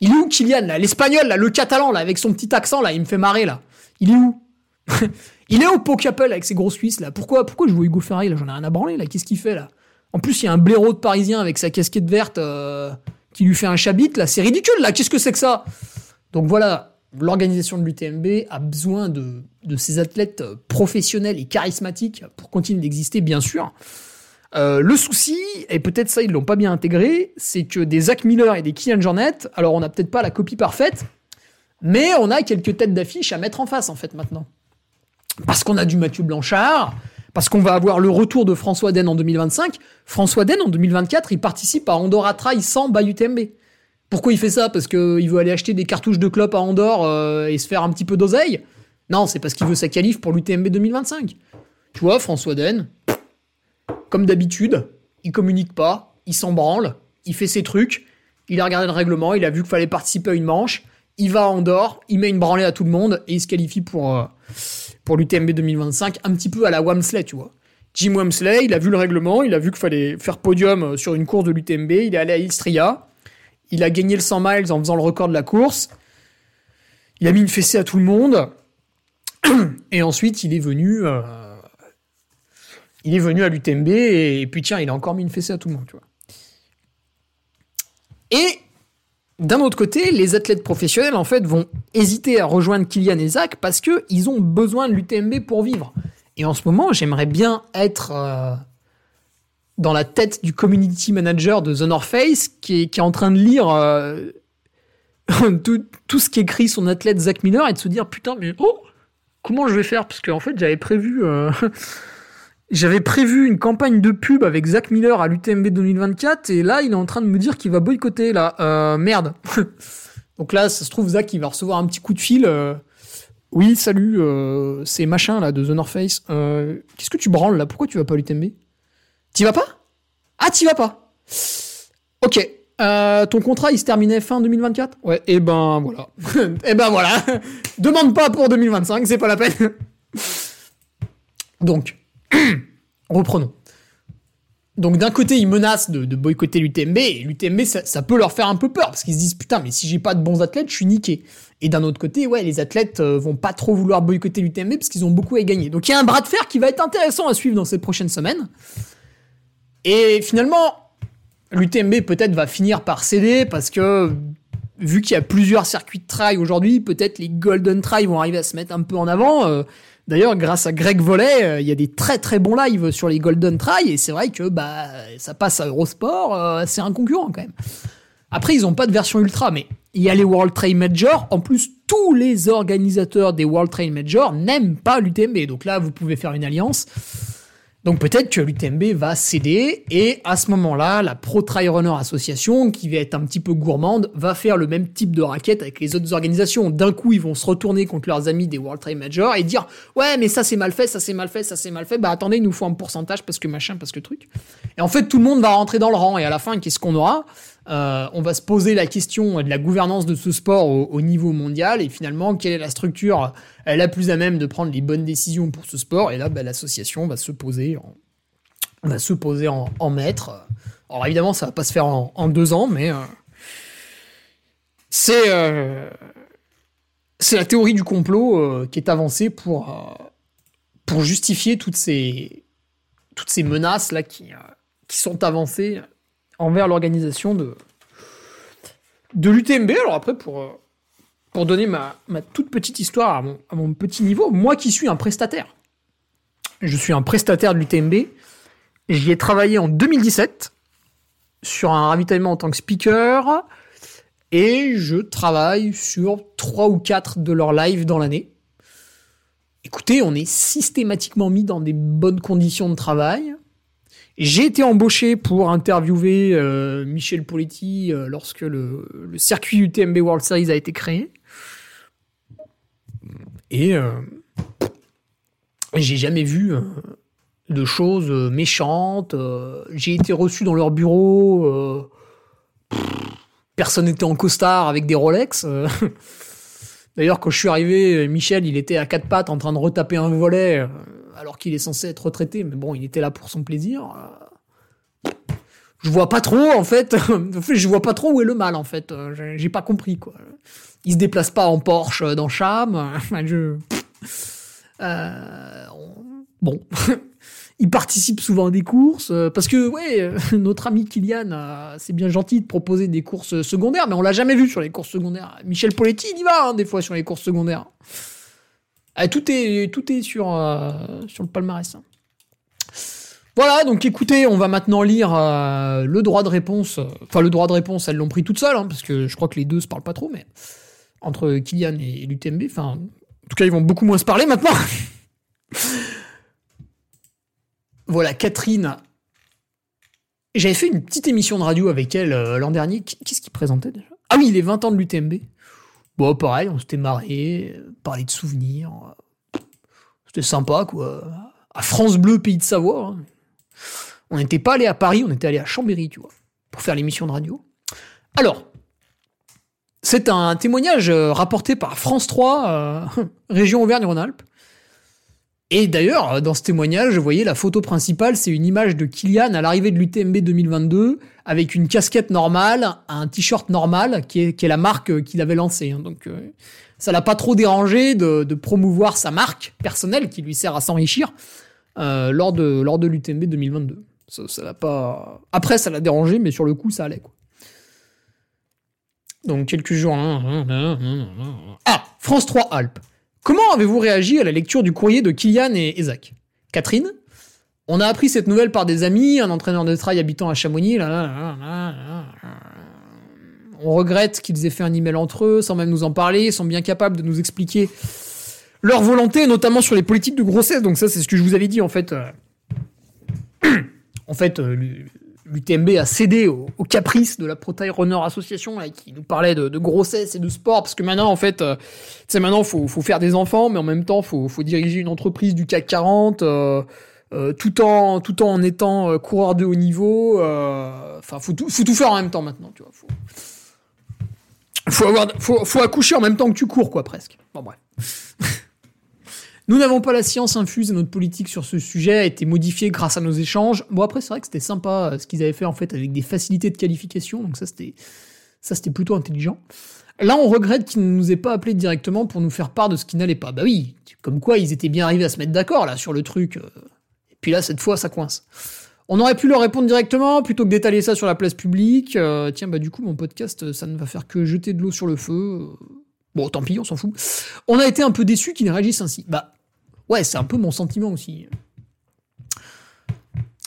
Il est où Kylian là? L'espagnol là, le catalan là, avec son petit accent là, il me fait marrer là. Il est où? Il est au Pocapel avec ses grosses cuisses là. Pourquoi Pourquoi je vois Hugo Ferrari là? J'en ai rien à branler là. Qu'est-ce qu'il fait là? En plus, il y a un blaireau de parisien avec sa casquette verte euh, qui lui fait un chabit là. C'est ridicule là. Qu'est-ce que c'est que ça? Donc voilà, l'organisation de l'UTMB a besoin de, ces athlètes professionnels et charismatiques pour continuer d'exister, bien sûr. Euh, le souci, et peut-être ça ils l'ont pas bien intégré, c'est que des Zach Miller et des Kylian Jornet, alors on n'a peut-être pas la copie parfaite, mais on a quelques têtes d'affiche à mettre en face en fait maintenant. Parce qu'on a du Mathieu Blanchard, parce qu'on va avoir le retour de François Den en 2025. François Den en 2024, il participe à Andorra Trail sans bas UTMB. Pourquoi il fait ça? Parce qu'il veut aller acheter des cartouches de clope à Andorre euh, et se faire un petit peu d'oseille? Non, c'est parce qu'il veut sa qualif pour l'UTMB 2025. Tu vois, François Den, comme d'habitude, il communique pas, il s'en branle, il fait ses trucs, il a regardé le règlement, il a vu qu'il fallait participer à une manche, il va à Andorre, il met une branlée à tout le monde et il se qualifie pour, euh, pour l'UTMB 2025, un petit peu à la Wamsley, tu vois. Jim Wamsley, il a vu le règlement, il a vu qu'il fallait faire podium euh, sur une course de l'UTMB, il est allé à Istria, il a gagné le 100 miles en faisant le record de la course, il a mis une fessée à tout le monde, et ensuite il est venu... Euh, il est venu à l'UTMB et, puis tiens, il a encore mis une fessée à tout le monde, tu vois. Et d'un autre côté, les athlètes professionnels en fait vont hésiter à rejoindre Kylian et Zach parce que ils ont besoin de l'UTMB pour vivre. Et en ce moment, j'aimerais bien être euh, dans la tête du community manager de The North Face qui est, en train de lire euh, tout, tout, ce qu'écrit son athlète Zach Miller et de se dire putain mais oh comment je vais faire? Parce qu'en fait j'avais prévu euh, J'avais prévu une campagne de pub avec Zach Miller à l'UTMB 2024 et là il est en train de me dire qu'il va boycotter là. Euh, merde. Donc là ça se trouve Zach il va recevoir un petit coup de fil. Euh, oui salut euh, c'est machin là de The North Face. Euh, Qu'est-ce que tu branles là? Pourquoi tu vas pas à l'UTMB T'y vas pas? Ah t'y vas pas Ok. Euh, ton contrat il se terminait fin 2024 Ouais et eh ben voilà. et eh ben voilà. Demande pas pour 2025 c'est pas la peine. Donc Reprenons. Donc d'un côté, ils menacent de, boycotter l'UTMB, et l'UTMB, ça, peut leur faire un peu peur, parce qu'ils se disent, putain, mais si j'ai pas de bons athlètes, je suis niqué. Et d'un autre côté, ouais, les athlètes euh, vont pas trop vouloir boycotter l'UTMB, parce qu'ils ont beaucoup à gagner. Donc il y a un bras de fer qui va être intéressant à suivre dans ces prochaines semaines. Et finalement, l'UTMB peut-être va finir par céder, parce que vu qu'il y a plusieurs circuits de trail aujourd'hui, peut-être les Golden Trail vont arriver à se mettre un peu en avant. Euh, D'ailleurs, grâce à Greg Volet, euh, il y a des très très bons lives sur les Golden Try et c'est vrai que bah ça passe à Eurosport, euh, c'est un concurrent quand même. Après, ils n'ont pas de version ultra, mais il y a les World Trail Major. En plus, tous les organisateurs des World Trail Major n'aiment pas l'UTMB. Donc là, vous pouvez faire une alliance. Donc peut-être que l'UTMB va céder et à ce moment-là, la Pro Trail Runner Association, qui va être un petit peu gourmande, va faire le même type de raquette avec les autres organisations. D'un coup, ils vont se retourner contre leurs amis des World Trail Major et dire ouais mais ça c'est mal fait, ça c'est mal fait, ça c'est mal fait. Bah attendez, il nous faut un pourcentage parce que machin, parce que truc. Et en fait, tout le monde va rentrer dans le rang et à la fin, qu'est-ce qu'on aura? Euh, on va se poser la question de la gouvernance de ce sport au, niveau mondial et finalement quelle est la structure la plus à même de prendre les bonnes décisions pour ce sport? Et là, bah, l'association va se poser en, va se poser en, maître. Alors évidemment, ça va pas se faire en, deux ans, mais euh, c'est euh, c'est la théorie du complot qui est avancée pour pour justifier toutes ces toutes ces menaces là qui qui sont avancées envers l'organisation de, de l'UTMB. Alors après, pour, euh, pour donner ma, ma toute petite histoire à mon, à mon, petit niveau, moi qui suis un prestataire, je suis un prestataire de l'UTMB, j'y ai travaillé en 2017 sur un ravitaillement en tant que speaker, et je travaille sur trois ou quatre de leurs lives dans l'année. Écoutez, on est systématiquement mis dans des bonnes conditions de travail. J'ai été embauché pour interviewer euh, Michel Poletti euh, lorsque le, circuit UTMB World Series a été créé. Et euh, j'ai jamais vu de choses méchantes. j'ai été reçu dans leur bureau. personne n'était en costard avec des Rolex. D'ailleurs, quand je suis arrivé, Michel, il était à quatre pattes en train de retaper un volet alors qu'il est censé être retraité, mais bon, il était là pour son plaisir. Euh, je vois pas trop en fait. je vois pas trop où est le mal en fait. Euh, j'ai pas compris quoi. Il se déplace pas en Porsche dans Cham. Euh, bon. il participe souvent à des courses euh, parce que ouais, notre ami Kylian, c'est bien gentil de proposer des courses secondaires, mais on l'a jamais vu sur les courses secondaires. Michel Poletti, il y va hein, des fois sur les courses secondaires. Tout est tout est sur sur le palmarès. Hein. Voilà, donc écoutez, on va maintenant lire euh, le droit de réponse. Enfin, le droit de réponse, elles l'ont pris toute seule, hein, parce que je crois que les deux se parlent pas trop, mais entre Kylian et l'UTMB, enfin, en tout cas, ils vont beaucoup moins se parler maintenant. voilà, Catherine. J'avais fait une petite émission de radio avec elle euh, l'an dernier. Qu'est-ce qu'il présentait déjà? Ah oui, les 20 ans de l'UTMB. Bon, pareil, on s'était marré, euh, parlé de souvenirs. C'était sympa, quoi. À France Bleu, pays de Savoie. Hein. On n'était pas allé à Paris, on était allé à Chambéry, tu vois, pour faire l'émission de radio. Alors, c'est un témoignage euh, rapporté par France 3, euh, région Auvergne-Rhône-Alpes. Et d'ailleurs, dans ce témoignage, vous voyez, la photo principale, c'est une image de Kylian à l'arrivée de l'UTMB 2022, avec une casquette normale, un t-shirt normal, qui est, la marque qu'il avait lancée. Hein. Donc, euh, ça l'a pas trop dérangé de, promouvoir sa marque personnelle, qui lui sert à s'enrichir, euh, lors de, lors de l'UTMB 2022. Ça, ça l'a pas. Après, ça l'a dérangé, mais sur le coup, ça allait. Donc, quelques jours. Hein, hein, ah France 3 Alpes. Comment avez-vous réagi à la lecture du courrier de Kylian et Isaac? Catherine On a appris cette nouvelle par des amis, un entraîneur de trail habitant à Chamonix. On regrette qu'ils aient fait un email entre eux, sans même nous en parler, sont bien capables de nous expliquer leur volonté, notamment sur les politiques de grossesse. Donc ça, c'est ce que je vous avais dit en fait. Euh. en fait, euh, l'UTMB a cédé au, caprice de la Pro Runner Association qui nous parlait de, grossesse et de sport parce que maintenant en fait, euh, c'est maintenant faut faut faire des enfants, mais en même temps faut faut diriger une entreprise du CAC 40. tout en tout en étant coureur de haut niveau, enfin faut tout faut tout faire en même temps maintenant, tu vois. Faut, avoir faut accoucher en même temps que tu cours quoi presque. Bon bref. Nous n'avons pas la science infuse et notre politique sur ce sujet a été modifiée grâce à nos échanges. Bon après c'est vrai que c'était sympa euh, ce qu'ils avaient fait en fait avec des facilités de qualification, donc ça c'était ça c'était plutôt intelligent. Là on regrette qu'ils ne nous aient pas appelé directement pour nous faire part de ce qui n'allait pas. Bah oui, comme quoi ils étaient bien arrivés à se mettre d'accord là sur le truc. Euh. Et puis là cette fois ça coince. On aurait pu leur répondre directement plutôt que d'étaler ça sur la place publique. Euh, tiens bah du coup mon podcast ça ne va faire que jeter de l'eau sur le feu. Bon, tant pis, on s'en fout. On a été un peu déçus qu'ils réagissent ainsi. Bah, Ouais, c'est un peu mon sentiment aussi.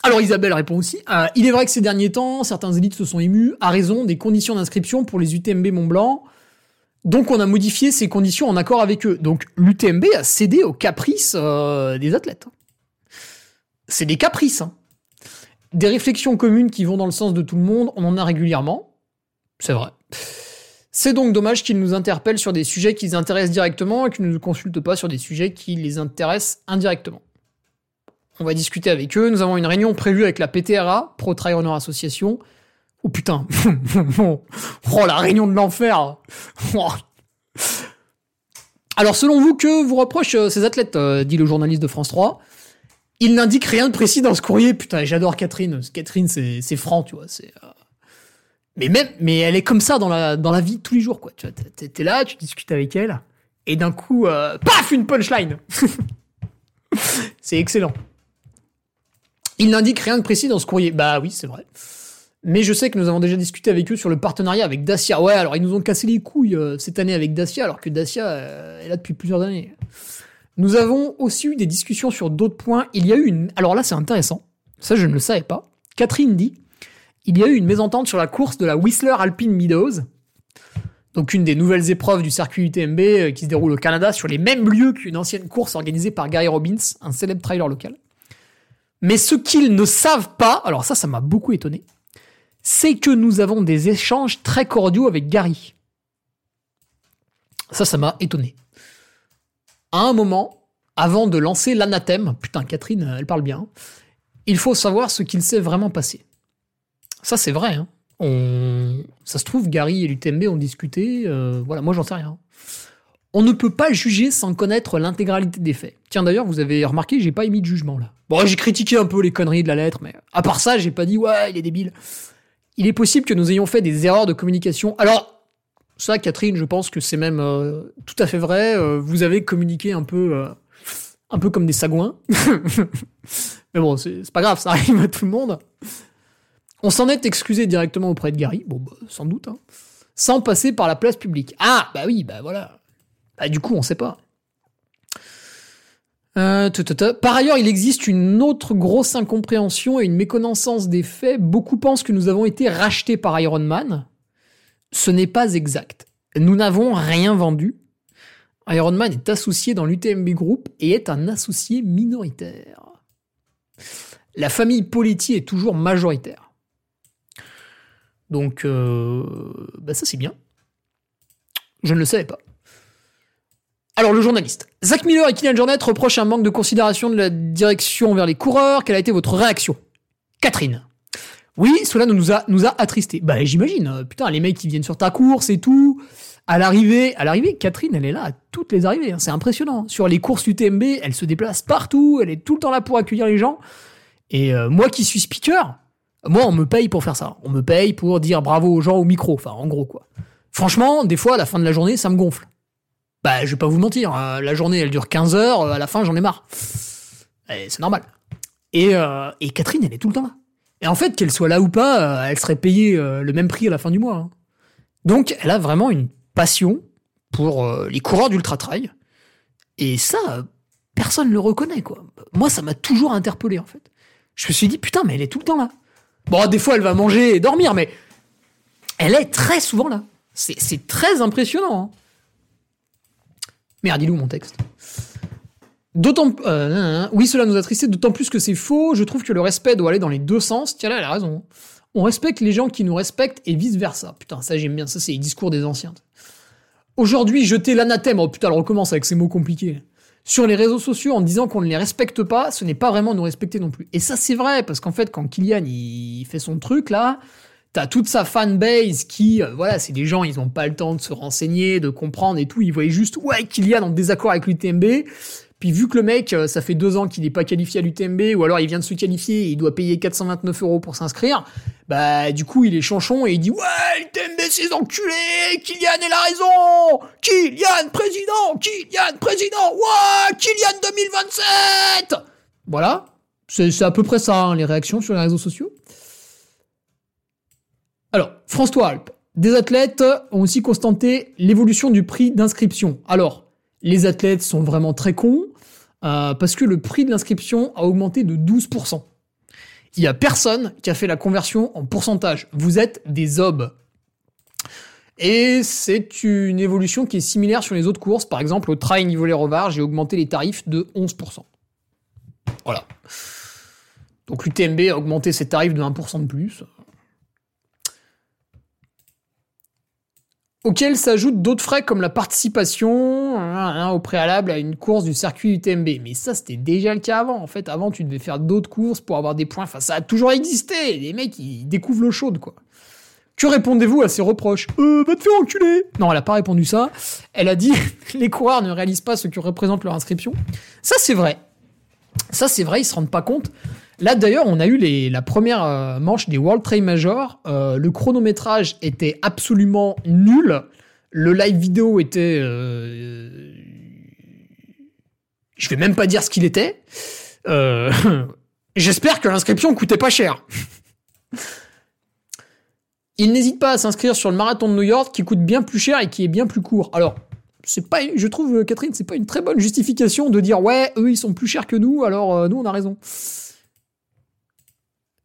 Alors Isabelle répond aussi. Euh, il est vrai que ces derniers temps, certains élites se sont émus à raison des conditions d'inscription pour les UTMB Mont Blanc. Donc on a modifié ces conditions en accord avec eux. Donc l'UTMB a cédé aux caprices euh, des athlètes. C'est des caprices. Hein. Des réflexions communes qui vont dans le sens de tout le monde, on en a régulièrement. C'est vrai. C'est donc dommage qu'ils nous interpellent sur des sujets qui les intéressent directement et qu'ils ne nous consultent pas sur des sujets qui les intéressent indirectement. On va discuter avec eux. Nous avons une réunion prévue avec la PTRA, Pro Trail Runner Association. Oh putain. oh la réunion de l'enfer. Alors selon vous, que vous reprochent euh, ces athlètes euh, dit le journaliste de France 3. Il n'indique rien de précis dans ce courrier. Putain, j'adore Catherine. Catherine, c'est franc, tu vois. C'est euh, mais elle est comme ça dans la, vie tous les jours, quoi. Tu vois, t'es là, tu discutes avec elle, et d'un coup, euh, paf, une punchline. c'est excellent. Il n'indique rien de précis dans ce courrier. Bah oui, c'est vrai. Mais je sais que nous avons déjà discuté avec eux sur le partenariat avec Dacia. Ouais, alors ils nous ont cassé les couilles euh, cette année avec Dacia, alors que Dacia euh, est là depuis plusieurs années. Nous avons aussi eu des discussions sur d'autres points. Il y a eu une. Alors là, c'est intéressant. Ça, je ne le savais pas. Catherine dit il y a eu une mésentente sur la course de la Whistler Alpine Meadows, donc une des nouvelles épreuves du circuit UTMB euh, qui se déroule au Canada sur les mêmes lieux qu'une ancienne course organisée par Gary Robbins, un célèbre trailer local. Mais ce qu'ils ne savent pas, alors ça, ça m'a beaucoup étonné, c'est que nous avons des échanges très cordiaux avec Gary. Ça, ça m'a étonné. À un moment, avant de lancer l'anathème, putain, Catherine, elle parle bien, il faut savoir ce qu'il s'est vraiment passé. Ça, c'est vrai. Hein. Ça se trouve, Gary et l'UTMB ont discuté. Euh, voilà, moi, j'en sais rien. On ne peut pas juger sans connaître l'intégralité des faits. Tiens d'ailleurs, vous avez remarqué, j'ai pas émis de jugement là. Bon, j'ai critiqué un peu les conneries de la lettre, mais à part ça, j'ai pas dit ouais, il est débile. Il est possible que nous ayons fait des erreurs de communication. Alors, ça, Catherine, je pense que c'est même euh, tout à fait vrai. Euh, vous avez communiqué un peu, un peu comme des sagouins. mais bon, c'est pas grave, ça arrive à tout le monde. On s'en est excusé directement auprès de Gary, bon, bah, sans doute, hein, sans passer par la place publique. Ah, bah oui, bah voilà. Bah, du coup, on sait pas. Euh, Par ailleurs, il existe une autre grosse incompréhension et une méconnaissance des faits. Beaucoup pensent que nous avons été rachetés par Iron Man. Ce n'est pas exact. Nous n'avons rien vendu. Iron Man est associé dans l'UTMB Group et est un associé minoritaire. La famille Poletti est toujours majoritaire. Donc, euh, bah ça c'est bien. Je ne le savais pas. Alors le journaliste. Zach Miller et Kylian Jornet reprochent un manque de considération de la direction envers les coureurs. Quelle a été votre réaction? Catherine. Oui, cela nous a, nous a attristés. Bah j'imagine. Euh, putain, les mecs qui viennent sur ta course et tout. À l'arrivée, à l'arrivée, Catherine, elle est là à toutes les arrivées. Hein. C'est impressionnant. Sur les courses UTMB, elle se déplace partout. Elle est tout le temps là pour accueillir les gens. Et euh, moi qui suis speaker, moi on me paye pour faire ça. On me paye pour dire bravo aux gens au micro. Enfin, en gros quoi. Franchement, des fois, à la fin de la journée, ça me gonfle. Bah, je vais pas vous mentir, euh, la journée elle dure 15 heures, euh, à la fin j'en ai marre. C'est normal. Et, euh, et, Catherine, elle est tout le temps là. Et en fait, qu'elle soit là ou pas, elle serait payée le même prix à la fin du mois. Hein. Donc, elle a vraiment une passion pour les coureurs d'ultra trail. Et ça, personne ne le reconnaît, quoi. Moi, ça m'a toujours interpellé, en fait. Je me suis dit, putain, mais elle est tout le temps là. Bon, des fois, elle va manger et dormir, mais elle est très souvent là. C'est très impressionnant. Hein. Merde, il est mon texte? D'autant, euh, oui, cela nous a tristé, d'autant plus que c'est faux. Je trouve que le respect doit aller dans les deux sens. Tiens là, elle a raison. On respecte les gens qui nous respectent et vice versa. Putain, ça j'aime bien. Ça c'est les discours des anciens. Aujourd'hui, jeter l'anathème. Oh putain, elle recommence avec ces mots compliqués. Sur les réseaux sociaux en disant qu'on ne les respecte pas, ce n'est pas vraiment nous respecter non plus. Et ça c'est vrai parce qu'en fait, quand Kylian il fait son truc là, T'as toute sa fanbase qui, euh, voilà, c'est des gens, ils ont pas le temps de se renseigner, de comprendre et tout. Ils voyaient juste, ouais, Kylian en désaccord avec l'UTMB. Puis vu que le mec, euh, ça fait deux ans qu'il n'est pas qualifié à l'UTMB, ou alors il vient de se qualifier et il doit payer 429 euros pour s'inscrire, bah du coup il est chanchon et il dit ouais l'UTMB c'est enculés, Kylian est la raison, Kylian président, Kylian président, ouais Kylian 2027. Voilà, c'est à peu près ça hein, les réactions sur les réseaux sociaux. Alors, François Alpes. Des athlètes ont aussi constaté l'évolution du prix d'inscription. Alors, les athlètes sont vraiment très cons, euh, parce que le prix de l'inscription a augmenté de 12%. Il n'y a personne qui a fait la conversion en pourcentage. Vous êtes des obs. Et c'est une évolution qui est similaire sur les autres courses. Par exemple, au trail niveau les revards, j'ai augmenté les tarifs de 11%. Voilà. Donc l'UTMB a augmenté ses tarifs de 1% de plus. Auxquels s'ajoutent d'autres frais comme la participation hein, hein, au préalable à une course du circuit UTMB. Mais ça, c'était déjà le cas avant. En fait, avant, tu devais faire d'autres courses pour avoir des points. Enfin, ça a toujours existé. Les mecs, ils découvrent l'eau chaude, quoi. Que répondez-vous à ces reproches? Euh, va te faire enculer Non, elle a pas répondu ça. Elle a dit les coureurs ne réalisent pas ce que représente leur inscription. Ça, c'est vrai. Ça, c'est vrai, ils se rendent pas compte. Là d'ailleurs, on a eu la première euh, manche des World Trail Major. Euh, le chronométrage était absolument nul. Le live vidéo était... Euh, je vais même pas dire ce qu'il était. J'espère que l'inscription coûtait pas cher. Il n'hésite pas à s'inscrire sur le marathon de New York qui coûte bien plus cher et qui est bien plus court. Alors, c'est pas, je trouve, Catherine, c'est pas une très bonne justification de dire ouais, eux ils sont plus chers que nous, alors nous on a raison.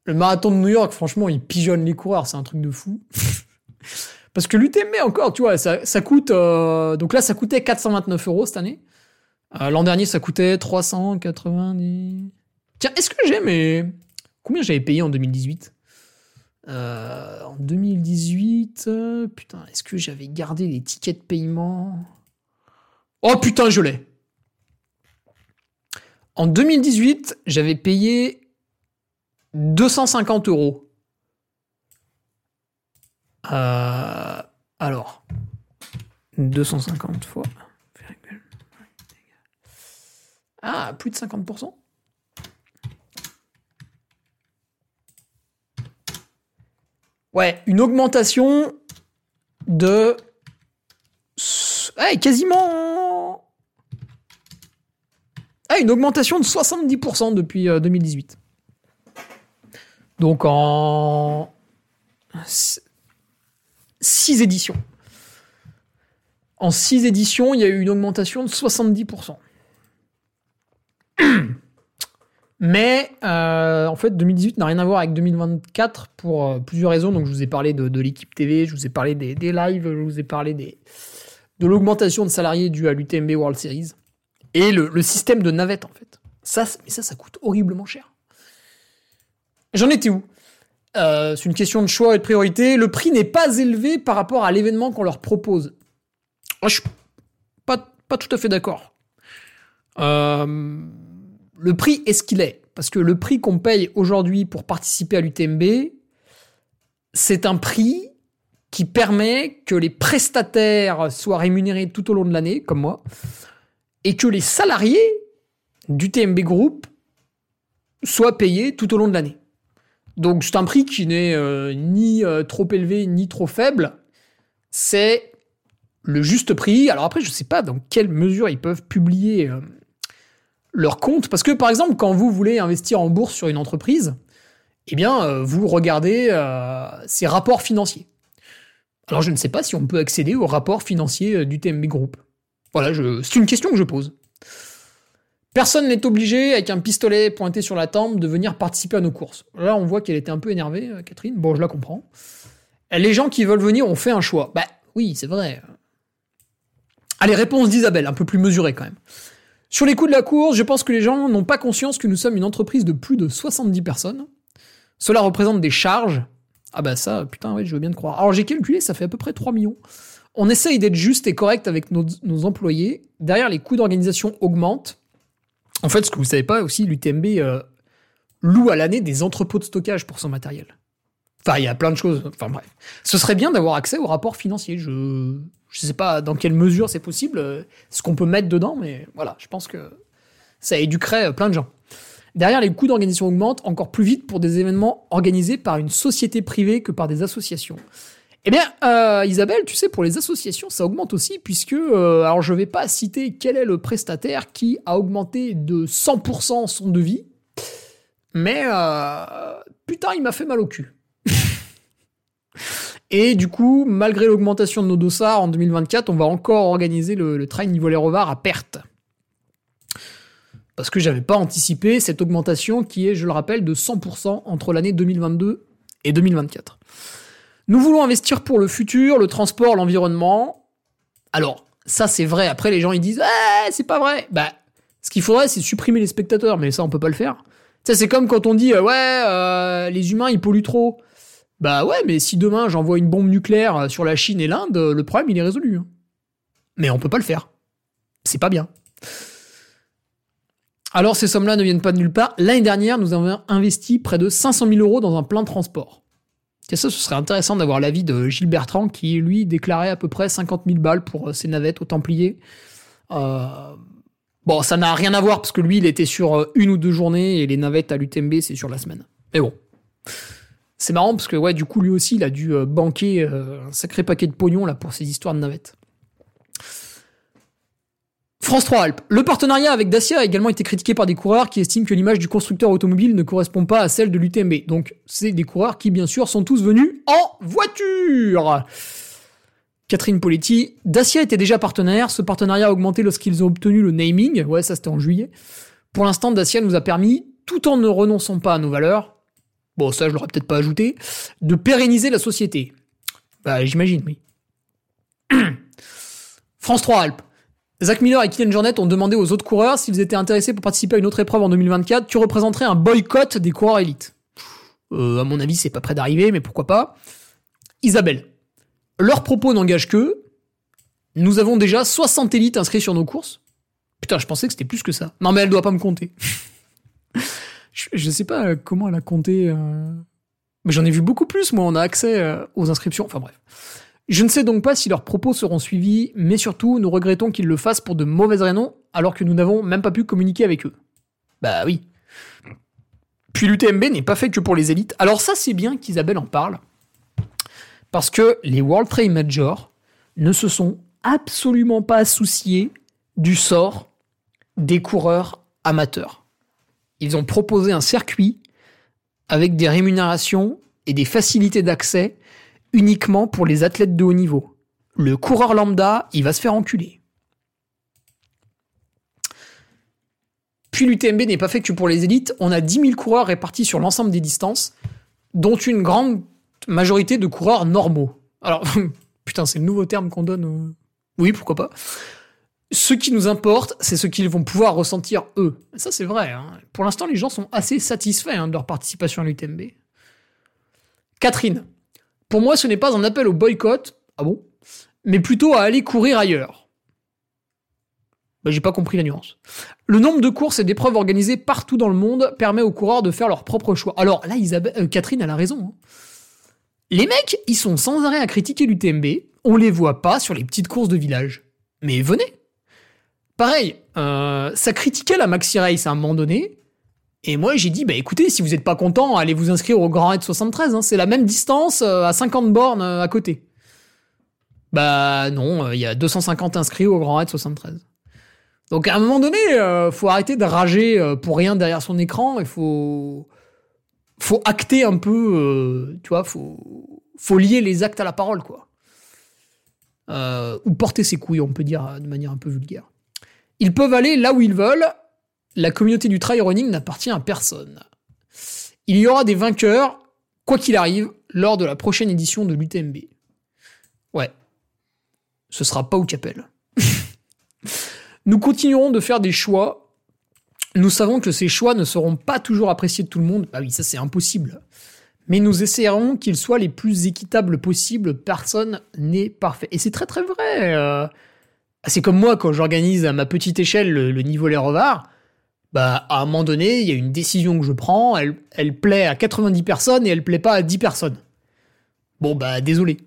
Le marathon de New York, franchement, il pigeonne les coureurs, c'est un truc de fou. Parce que l'UTMB encore, tu vois, ça, coûte. Euh, donc là, ça coûtait 429 euros cette année. Euh, l'an dernier, ça coûtait 390. Tiens, est-ce que j'ai mais Combien j'avais payé en 2018 euh, En 2018, putain, est-ce que j'avais gardé les tickets de paiement? Oh putain, je l'ai. En 2018, j'avais payé 250 euros. Euh, alors, 250 fois, Ah, plus de 50% Ouais, une augmentation de... Quasiment... Ah, une augmentation de 70% depuis 2018. Donc en 6 éditions. En 6 éditions, il y a eu une augmentation de 70%. Mais euh, en fait, 2018 n'a rien à voir avec 2024 pour euh, plusieurs raisons. Donc, je vous ai parlé de, l'équipe TV, je vous ai parlé des, lives, je vous ai parlé des, de l'augmentation de salariés due à l'UTMB World Series et le, système de navette en fait. Mais ça, ça coûte horriblement cher. J'en étais où? Euh, C'est une question de choix et de priorité. Le prix n'est pas élevé par rapport à l'événement qu'on leur propose. je suis pas, tout à fait d'accord. Euh, le prix est ce qu'il est. Parce que le prix qu'on paye aujourd'hui pour participer à l'UTMB, c'est un prix qui permet que les prestataires soient rémunérés tout au long de l'année, comme moi, et que les salariés d'UTMB Group soient payés tout au long de l'année. Donc c'est un prix qui n'est euh, ni euh, trop élevé ni trop faible. C'est le juste prix. Alors après, je ne sais pas dans quelle mesure ils peuvent publier euh, leur compte. Parce que par exemple, quand vous voulez investir en bourse sur une entreprise, eh bien, vous regardez ses rapports financiers. Alors je ne sais pas si on peut accéder aux rapports financiers du TMB Group. Voilà, c'est une question que je pose. Personne n'est obligé, avec un pistolet pointé sur la tempe, de venir participer à nos courses. Là, on voit qu'elle était un peu énervée, Catherine. Bon, je la comprends. Les gens qui veulent venir ont fait un choix. Bah oui, c'est vrai. Allez, réponse d'Isabelle, un peu plus mesurée quand même. Sur les coûts de la course, je pense que les gens n'ont pas conscience que nous sommes une entreprise de plus de 70 personnes. Cela représente des charges. Ah bah ça, putain, ouais, je veux bien te croire. Alors j'ai calculé, ça fait à peu près 3 millions. On essaye d'être juste et correct avec nos, employés. Derrière, les coûts d'organisation augmentent. En fait, ce que vous savez pas aussi, l'UTMB euh, loue à l'année des entrepôts de stockage pour son matériel. Enfin, il y a plein de choses. Enfin bref. Ce serait bien d'avoir accès aux rapports financiers. Je je sais pas dans quelle mesure c'est possible, euh, ce qu'on peut mettre dedans, mais voilà, je pense que ça éduquerait euh, plein de gens. Derrière, les coûts d'organisation augmentent encore plus vite pour des événements organisés par une société privée que par des associations. Eh bien, euh, Isabelle, tu sais, pour les associations, ça augmente aussi, puisque, alors je vais pas citer quel est le prestataire qui a augmenté de 100% son devis, mais putain, il m'a fait mal au cul. Et du coup, malgré l'augmentation de nos dossards en 2024, on va encore organiser le, train niveau Rovar à perte. Parce que j'avais pas anticipé cette augmentation qui est, je le rappelle, de 100% entre l'année 2022 et 2024. Nous voulons investir pour le futur, le transport, l'environnement. Alors, ça c'est vrai. Après, les gens ils disent, eh, c'est pas vrai. Bah, ce qu'il faudrait, c'est supprimer les spectateurs, mais ça on peut pas le faire. Ça c'est comme quand on dit, euh, ouais, euh, les humains ils polluent trop. Bah ouais, mais si demain j'envoie une bombe nucléaire sur la Chine et l'Inde, le problème il est résolu. Hein. Mais on peut pas le faire. C'est pas bien. Alors ces sommes-là ne viennent pas de nulle part. L'année dernière, nous avons investi près de 500 000 euros dans un plan de transport. Et ça, ce serait intéressant d'avoir l'avis de Gilles Bertrand qui, lui, déclarait à peu près 50 000 balles pour euh, ses navettes au Templier. Euh, bon, ça n'a rien à voir parce que lui, il était sur euh, une ou deux journées et les navettes à l'UTMB, c'est sur la semaine. Mais bon. C'est marrant parce que ouais, du coup, lui aussi, il a dû banquer un sacré paquet de pognon là pour ces histoires de navettes. France 3 Alpes. Le partenariat avec Dacia a également été critiqué par des coureurs qui estiment que l'image du constructeur automobile ne correspond pas à celle de l'UTMB. Donc, c'est des coureurs qui, bien sûr, sont tous venus en voiture. Catherine Poletti. Dacia était déjà partenaire. Ce partenariat a augmenté lorsqu'ils ont obtenu le naming. Ouais, ça c'était en juillet. Pour l'instant, Dacia nous a permis, tout en ne renonçant pas à nos valeurs, bon ça je l'aurais peut-être pas ajouté, de pérenniser la société. Bah j'imagine, oui. France 3 Alpes. Zach Miller et Kylian Jornet ont demandé aux autres coureurs s'ils étaient intéressés pour participer à une autre épreuve en 2024. Tu représenterais un boycott des coureurs élites. Euh, à mon avis, c'est pas près d'arriver, mais pourquoi pas. Isabelle. Leurs propos n'engagent que. Nous avons déjà 60 élites inscrits sur nos courses. Putain, je pensais que c'était plus que ça. Non, mais elle doit pas me compter. Je, ne sais pas comment elle a compté. Euh, mais j'en ai vu beaucoup plus, moi, on a accès euh, aux inscriptions. Enfin bref. Je ne sais donc pas si leurs propos seront suivis, mais surtout, nous regrettons qu'ils le fassent pour de mauvaises raisons. alors que nous n'avons même pas pu communiquer avec eux. Bah oui. Puis l'UTMB n'est pas fait que pour les élites. Alors ça, c'est bien qu'Isabelle en parle. Parce que les World Trade Majors ne se sont absolument pas souciés du sort des coureurs amateurs. Ils ont proposé un circuit avec des rémunérations et des facilités d'accès uniquement pour les athlètes de haut niveau. Le coureur lambda, il va se faire enculer. Puis l'UTMB n'est pas fait que pour les élites. On a 10 000 coureurs répartis sur l'ensemble des distances, dont une grande majorité de coureurs normaux. Alors, putain, c'est le nouveau terme qu'on donne. Oui, pourquoi pas. Ce qui nous importe, c'est ce qu'ils vont pouvoir ressentir eux. ça, c'est vrai. Hein. Pour l'instant, les gens sont assez satisfaits hein, de leur participation à l'UTMB. Catherine, pour moi, ce n'est pas un appel au boycott, ah bon, mais plutôt à aller courir ailleurs. Bah, j'ai pas compris la nuance. Le nombre de courses et d'épreuves organisées partout dans le monde permet aux coureurs de faire leur propre choix. Alors là, euh, Catherine, elle a raison. Hein. Les mecs, ils sont sans arrêt à critiquer l'UTMB. On les voit pas sur les petites courses de village. Mais venez, Pareil, euh, ça critiquait la Maxi Race à un moment donné. Et moi, j'ai dit, bah écoutez, si vous n'êtes pas content, allez vous inscrire au Grand Raid 73. Hein. c'est la même distance euh, à 50 bornes euh, à côté. Bah non, il y a 250 inscrits au Grand Raid 73. Donc à un moment donné, faut arrêter de rager pour rien derrière son écran. Il faut, faut acter un peu, tu vois, faut, faut lier les actes à la parole, quoi. ou porter ses couilles, on peut dire de manière un peu vulgaire. Ils peuvent aller là où ils veulent. La communauté du trail running n'appartient à personne. Il y aura des vainqueurs, quoi qu'il arrive, lors de la prochaine édition de l'UTMB. Ouais. Ce sera pas au Capel. Nous continuerons de faire des choix. Nous savons que ces choix ne seront pas toujours appréciés de tout le monde. Bah oui, ça c'est impossible. Mais nous essaierons qu'ils soient les plus équitables possibles. Personne n'est parfait. Et c'est très très vrai. Euh, c'est comme moi quand j'organise à ma petite échelle le, niveau Les Revards. Bah, à un moment donné, il y a une décision que je prends, elle, plaît à 90 personnes et elle plaît pas à 10 personnes. Bon, bah, désolé.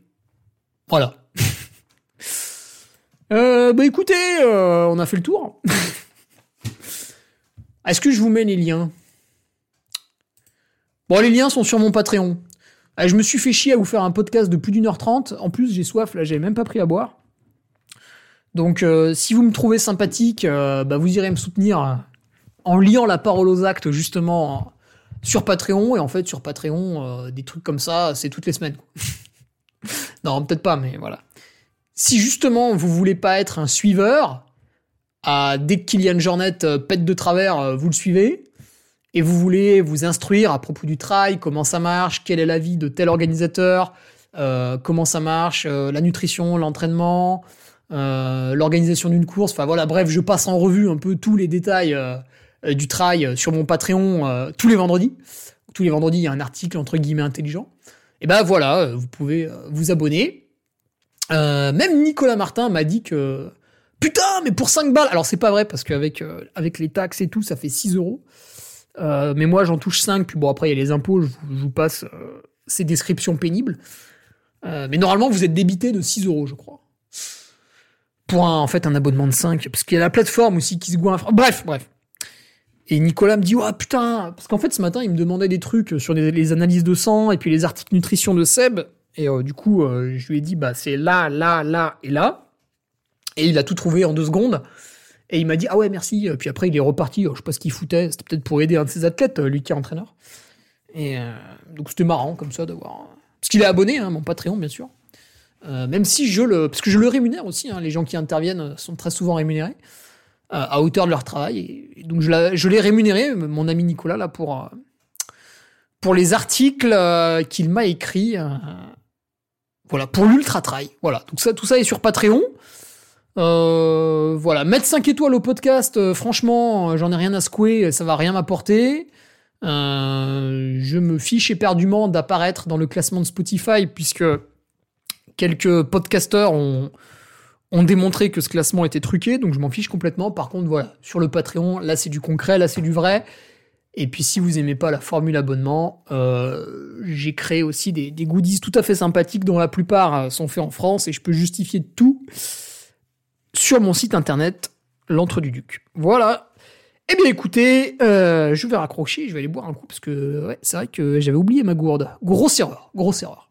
Voilà. euh, bah, écoutez, euh, on a fait le tour. Est-ce que je vous mets les liens? Bon, les liens sont sur mon Patreon. Ah, je me suis fait chier à vous faire un podcast de plus d'une heure trente. En plus, j'ai soif, là, j'avais même pas pris à boire. Donc, euh, si vous me trouvez sympathique, euh, bah, vous irez me soutenir en liant la parole aux actes, justement, sur Patreon. Et en fait, sur Patreon, euh, des trucs comme ça, c'est toutes les semaines. non, peut-être pas, mais voilà. Si justement, vous voulez pas être un suiveur, à, dès que Kylian Jornet pète de travers, vous le suivez. Et vous voulez vous instruire à propos du trail, comment ça marche, quel est l'avis de tel organisateur, comment ça marche, la nutrition, l'entraînement, euh, l'organisation d'une course. Enfin voilà, bref, je passe en revue un peu tous les détails euh, euh, du trail sur mon Patreon tous les vendredis. Tous les vendredis, il y a un article entre guillemets intelligent. Et ben voilà, vous pouvez vous abonner. même Nicolas Martin m'a dit que putain, mais pour 5 balles. Alors c'est pas vrai parce qu'avec avec les taxes et tout, ça fait 6 euros. mais moi j'en touche 5, puis bon après il y a les impôts, je vous, passe ces descriptions pénibles. mais normalement vous êtes débité de 6 euros, je crois pour un, en fait un abonnement de 5, parce qu'il y a la plateforme aussi qui se goinfre. Bref, bref. Et Nicolas me dit, oh putain, parce qu'en fait ce matin il me demandait des trucs sur les, analyses de sang et puis les articles nutrition de Seb. Et euh, du coup, euh, je lui ai dit, bah c'est là, là, là et là. Et il a tout trouvé en deux secondes. Et il m'a dit, ah ouais, merci. Puis après, il est reparti. je sais pas ce qu'il foutait. C'était peut-être pour aider un de ses athlètes, euh, lui qui est entraîneur. Et donc c'était marrant comme ça d'avoir. Parce qu'il est abonné, hein, mon Patreon, bien sûr. Même si je le. Parce que je le rémunère aussi, hein, les gens qui interviennent sont très souvent rémunérés à hauteur de leur travail. Donc je, l'ai rémunéré, mon ami Nicolas, là, pour, euh, pour les articles qu'il m'a écrits. voilà, pour l'Ultra Trail. Voilà, donc ça, tout ça est sur Patreon. voilà, mettre 5 étoiles au podcast, franchement, j'en ai rien à secouer, ça va rien m'apporter. je me fiche éperdument d'apparaître dans le classement de Spotify puisque Quelques podcasteurs ont, ont démontré que ce classement était truqué, donc je m'en fiche complètement. Par contre, voilà, sur le Patreon, là c'est du concret, là c'est du vrai. Et puis si vous aimez pas la formule abonnement, euh, j'ai créé aussi des, goodies tout à fait sympathiques dont la plupart euh, sont faits en France et je peux justifier tout sur mon site internet l'entre du duc. Voilà. Eh bien écoutez, euh, je vais raccrocher, je vais aller boire un coup parce que c'est vrai que j'avais oublié ma gourde. Grosse erreur, grosse erreur.